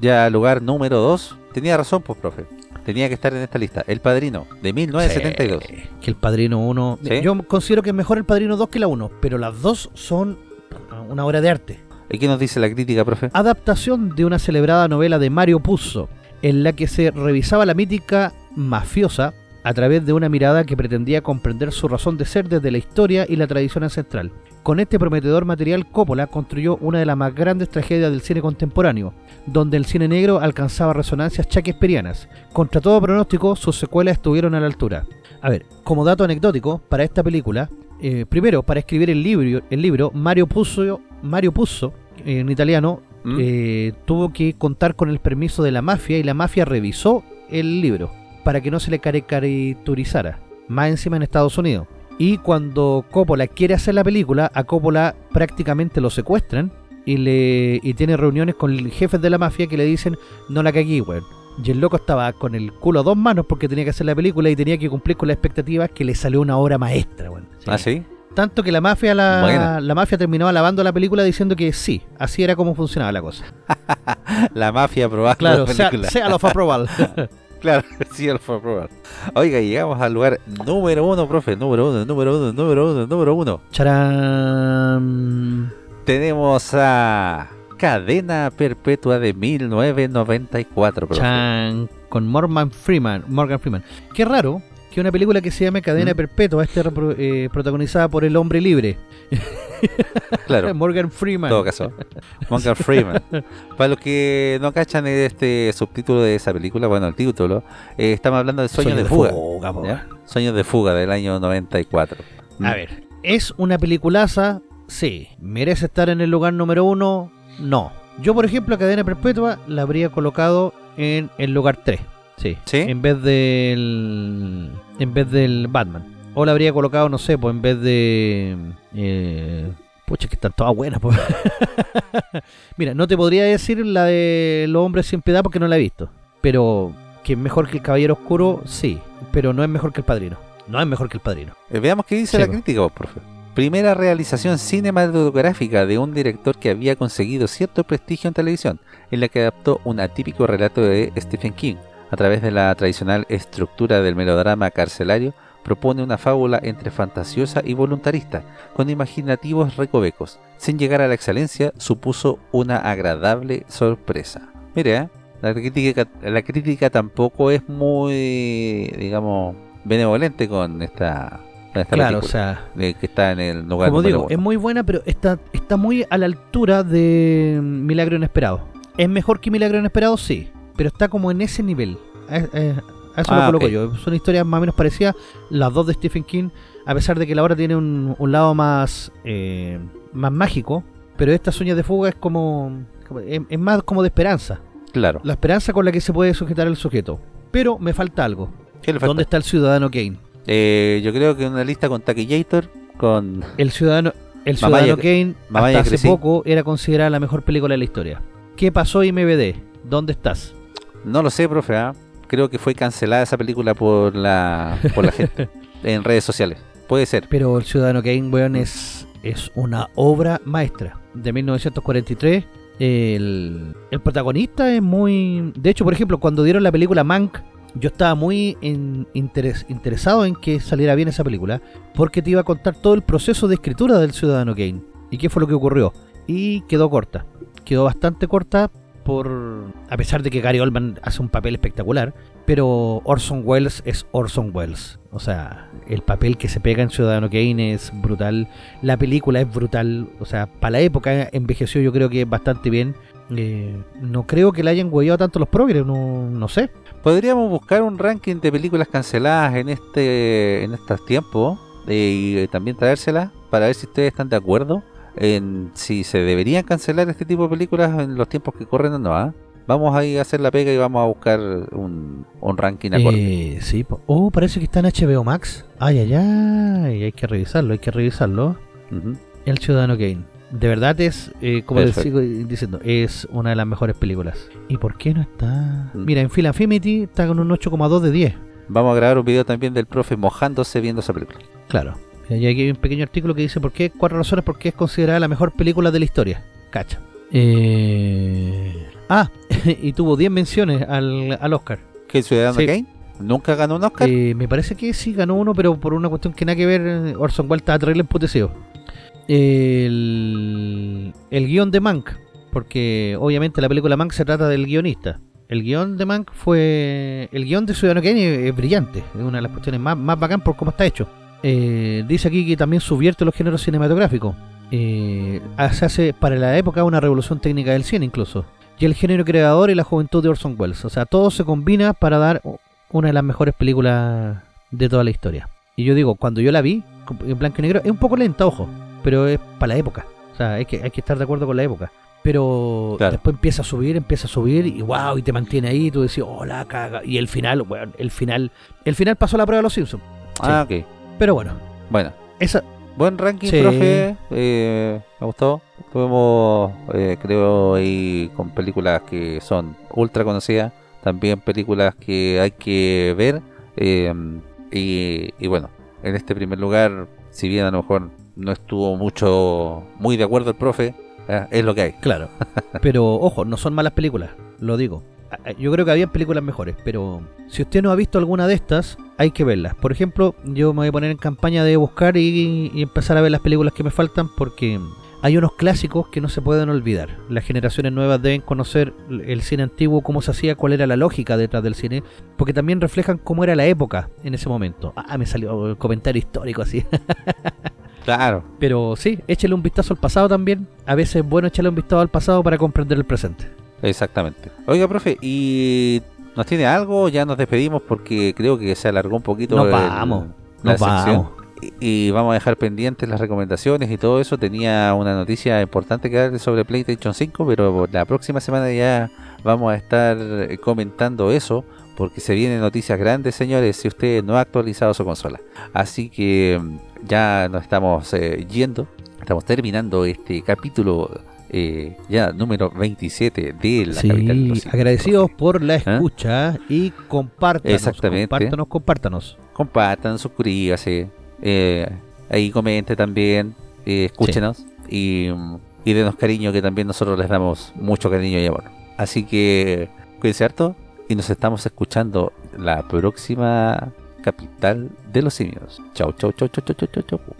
ya lugar número 2. Tenía razón, pues, profe. Tenía que estar en esta lista. El Padrino, de 1972. Sí, que el Padrino 1. ¿Sí? Yo considero que es mejor el Padrino 2 que la 1, pero las dos son una obra de arte. ¿Y qué nos dice la crítica, profe? Adaptación de una celebrada novela de Mario Puzo, en la que se revisaba la mítica mafiosa a través de una mirada que pretendía comprender su razón de ser desde la historia y la tradición ancestral. Con este prometedor material, Coppola construyó una de las más grandes tragedias del cine contemporáneo, donde el cine negro alcanzaba resonancias shakespearianas. Contra todo pronóstico, sus secuelas estuvieron a la altura. A ver, como dato anecdótico, para esta película, eh, primero, para escribir el libro, el libro Mario Puzo, Mario Puzo en italiano, ¿Mm? eh, tuvo que contar con el permiso de la mafia y la mafia revisó el libro para que no se le caricaturizara, más encima en Estados Unidos. Y cuando Coppola quiere hacer la película, a Coppola prácticamente lo secuestran y le y tiene reuniones con el jefes de la mafia que le dicen no la cagué, weón. Y el loco estaba con el culo a dos manos porque tenía que hacer la película y tenía que cumplir con las expectativas que le salió una obra maestra, weón. Sí. ¿Ah, sí? Tanto que la mafia la, la mafia terminó alabando la película diciendo que sí, así era como funcionaba la cosa. *laughs* La mafia aprobada Claro, la sea, película. sea lo fue aprobado. *laughs* Claro, sí, lo fue aprobado. Oiga, llegamos al lugar número uno, profe. Número uno, número uno, número uno, número uno. Charán. Tenemos a Cadena Perpetua de 1994, profe. Chan. Con Morgan Freeman. Morgan Freeman. Qué raro que una película que se llama Cadena ¿Mm? Perpetua, este eh, protagonizada por el hombre libre, *laughs* Claro. *laughs* Morgan En Freeman. todo caso, Morgan Freeman. Para los que no cachan este subtítulo de esa película, bueno, el título, eh, estamos hablando de Sueños Sueño de, Fuga. ¿ya? Sueños de Fuga del año 94. A ver, ¿es una peliculaza? Sí. ¿Merece estar en el lugar número uno? No. Yo, por ejemplo, a Cadena Perpetua la habría colocado en el lugar 3. Sí. ¿Sí? En vez del. En vez del Batman. O la habría colocado, no sé, pues en vez de. Eh, pucha, que están todas buenas. pues. *laughs* Mira, no te podría decir la de Los Hombres Sin Piedad porque no la he visto. Pero que es mejor que el Caballero Oscuro, sí. Pero no es mejor que el Padrino. No es mejor que el Padrino. Eh, veamos qué dice Sí, la po. crítica, vos, profe. Primera realización cinematográfica de un director que había conseguido cierto prestigio en televisión, en la que adaptó un atípico relato de Stephen King. A través de la tradicional estructura del melodrama carcelario, propone una fábula entre fantasiosa y voluntarista, con imaginativos recovecos. Sin llegar a la excelencia, supuso una agradable sorpresa. Mire, ¿eh? la, crítica, la crítica tampoco es muy, digamos, benevolente con esta, Claro, o sea, que está en el lugar como digo, es muy buena, pero está, está muy a la altura de Milagro Inesperado. ¿Es mejor que Milagro Inesperado? Sí, pero está como en ese nivel. A, eso Ah, lo coloco ok. yo. Son historias más o menos parecidas, las dos de Stephen King, a pesar de que la obra tiene un, un lado más, eh, más mágico, pero esta Sueños de Fuga es como, es, es más como de esperanza. Claro. La esperanza con la que se puede sujetar el sujeto. Pero me falta algo. ¿Qué le falta? ¿Dónde está el ciudadano Kane? Eh, yo creo que una lista con Taquillator, con... El ciudadano, el ciudadano Kane Mamá hasta hace poco era considerada la mejor película de la historia. ¿Qué pasó IMBD? ¿Dónde estás? No lo sé, profe. ¿ah? Creo que fue cancelada esa película por la, por la gente *laughs* en redes sociales. Puede ser. Pero el ciudadano Kane, weón, es, es una obra maestra. De 1943. El, el protagonista es muy... De hecho, por ejemplo, cuando dieron la película Mank, yo estaba muy en- interes- interesado en que saliera bien esa película, porque te iba a contar todo el proceso de escritura del ciudadano Kane. ¿Y qué fue lo que ocurrió? Y quedó corta. Quedó bastante corta A pesar de que Gary Oldman hace un papel espectacular, pero Orson Welles es Orson Welles. O sea, el papel que se pega en Ciudadano Kane es brutal. La película es brutal. O sea, para la época envejeció yo creo que bastante bien. Eh, no creo que le hayan huellado tanto los progres, no, no sé. Podríamos buscar un ranking de películas canceladas en este en estos tiempos eh, y también traérselas para ver si ustedes están de acuerdo en si se deberían cancelar este tipo de películas en los tiempos que corren o no. ¿ah? Vamos a ir a hacer la pega y vamos a buscar un, un ranking acorde. Eh, sí, oh, parece que está en HBO Max. Ay, ay, ay, hay que revisarlo, hay que revisarlo. El Ciudadano Kane. De verdad es, eh, como les sigo diciendo, es una de las mejores películas. ¿Y por qué no está? Mm. Mira, en Film Affinity está con un 8,2 de 10. Vamos a grabar un video también del profe mojándose viendo esa película. Claro. Y aquí hay un pequeño artículo que dice por qué, cuatro razones por qué es considerada la mejor película de la historia. Cacha. Eh... Ah, *laughs* y tuvo 10 menciones al, al Oscar. ¿Que el Ciudadano Sí. Kane nunca ganó un Oscar? Eh, me parece que sí ganó uno, pero por una cuestión que nada que ver, Orson Welles estaba terrible emputecido. El, el guion de Mank, porque obviamente la película Mank se trata del guionista. El guion de Mank fue... El guion de Ciudadano Kane es, es brillante, es una de las cuestiones más, más bacán por cómo está hecho. Eh, dice aquí que también subvierte los géneros cinematográficos. Eh, se hace para la época una revolución técnica del cine incluso. Y el género creador y la juventud de Orson Welles. O sea, todo se combina para dar una de las mejores películas de toda la historia. Y yo digo, cuando yo la vi, en blanco y negro, es un poco lenta, ojo, pero es para la época. O sea, hay que, hay que estar de acuerdo con la época. Pero Claro. después empieza a subir, empieza a subir y wow, y te mantiene ahí, y tú decís, oh la caga. Y el final, bueno, el final, el final pasó la prueba de los Simpsons. Ah, ok. Pero bueno, Bueno, esa, buen ranking, Sí. profe. Eh, me gustó. Tuvimos, eh, creo, ahí con películas que son ultra conocidas. También películas que hay que ver. eh, y, y bueno, en este primer lugar, si bien a lo mejor no estuvo mucho, muy de acuerdo el profe, eh, es lo que hay. claro. *laughs* pero ojo, no son malas películas, lo digo. A- Yo creo que había películas mejores, pero si usted no ha visto alguna de estas, hay que verlas. Por ejemplo, yo me voy a poner en campaña de buscar y, y empezar a ver las películas que me faltan porque hay unos clásicos que no se pueden olvidar. Las generaciones nuevas deben conocer el cine antiguo, cómo se hacía, cuál era la lógica detrás del cine, porque también reflejan cómo era la época en ese momento. Ah, me salió el comentario histórico así. *laughs* Claro. Pero sí, échale un vistazo al pasado también. A veces es bueno echarle un vistazo al pasado para comprender el presente. Exactamente. Oiga, profe, ¿y nos tiene algo? Ya nos despedimos porque creo que se alargó un poquito Nos el- vamos, la vamos. Y, y vamos a dejar pendientes las recomendaciones y todo eso. Tenía una noticia importante que darle sobre PlayStation 5, pero la próxima semana ya vamos a estar eh, comentando eso. Porque se vienen noticias grandes, señores, si usted no ha actualizado su consola. Así que mm, ya nos estamos eh, yendo. Estamos terminando este capítulo eh, ya número 27 de la capital de los Sí, simios, agradecidos profe. por la escucha y compártanos. Exactamente. Compártanos, compártanos. compartan, suscríbase, eh, ahí comente también, eh, escúchenos y, mm, y denos cariño que también nosotros les damos mucho cariño y amor. Así que cuídense harto y nos estamos escuchando la próxima capital de los simios. Chau, chau, chau, chau, chau, chau, chau, chau.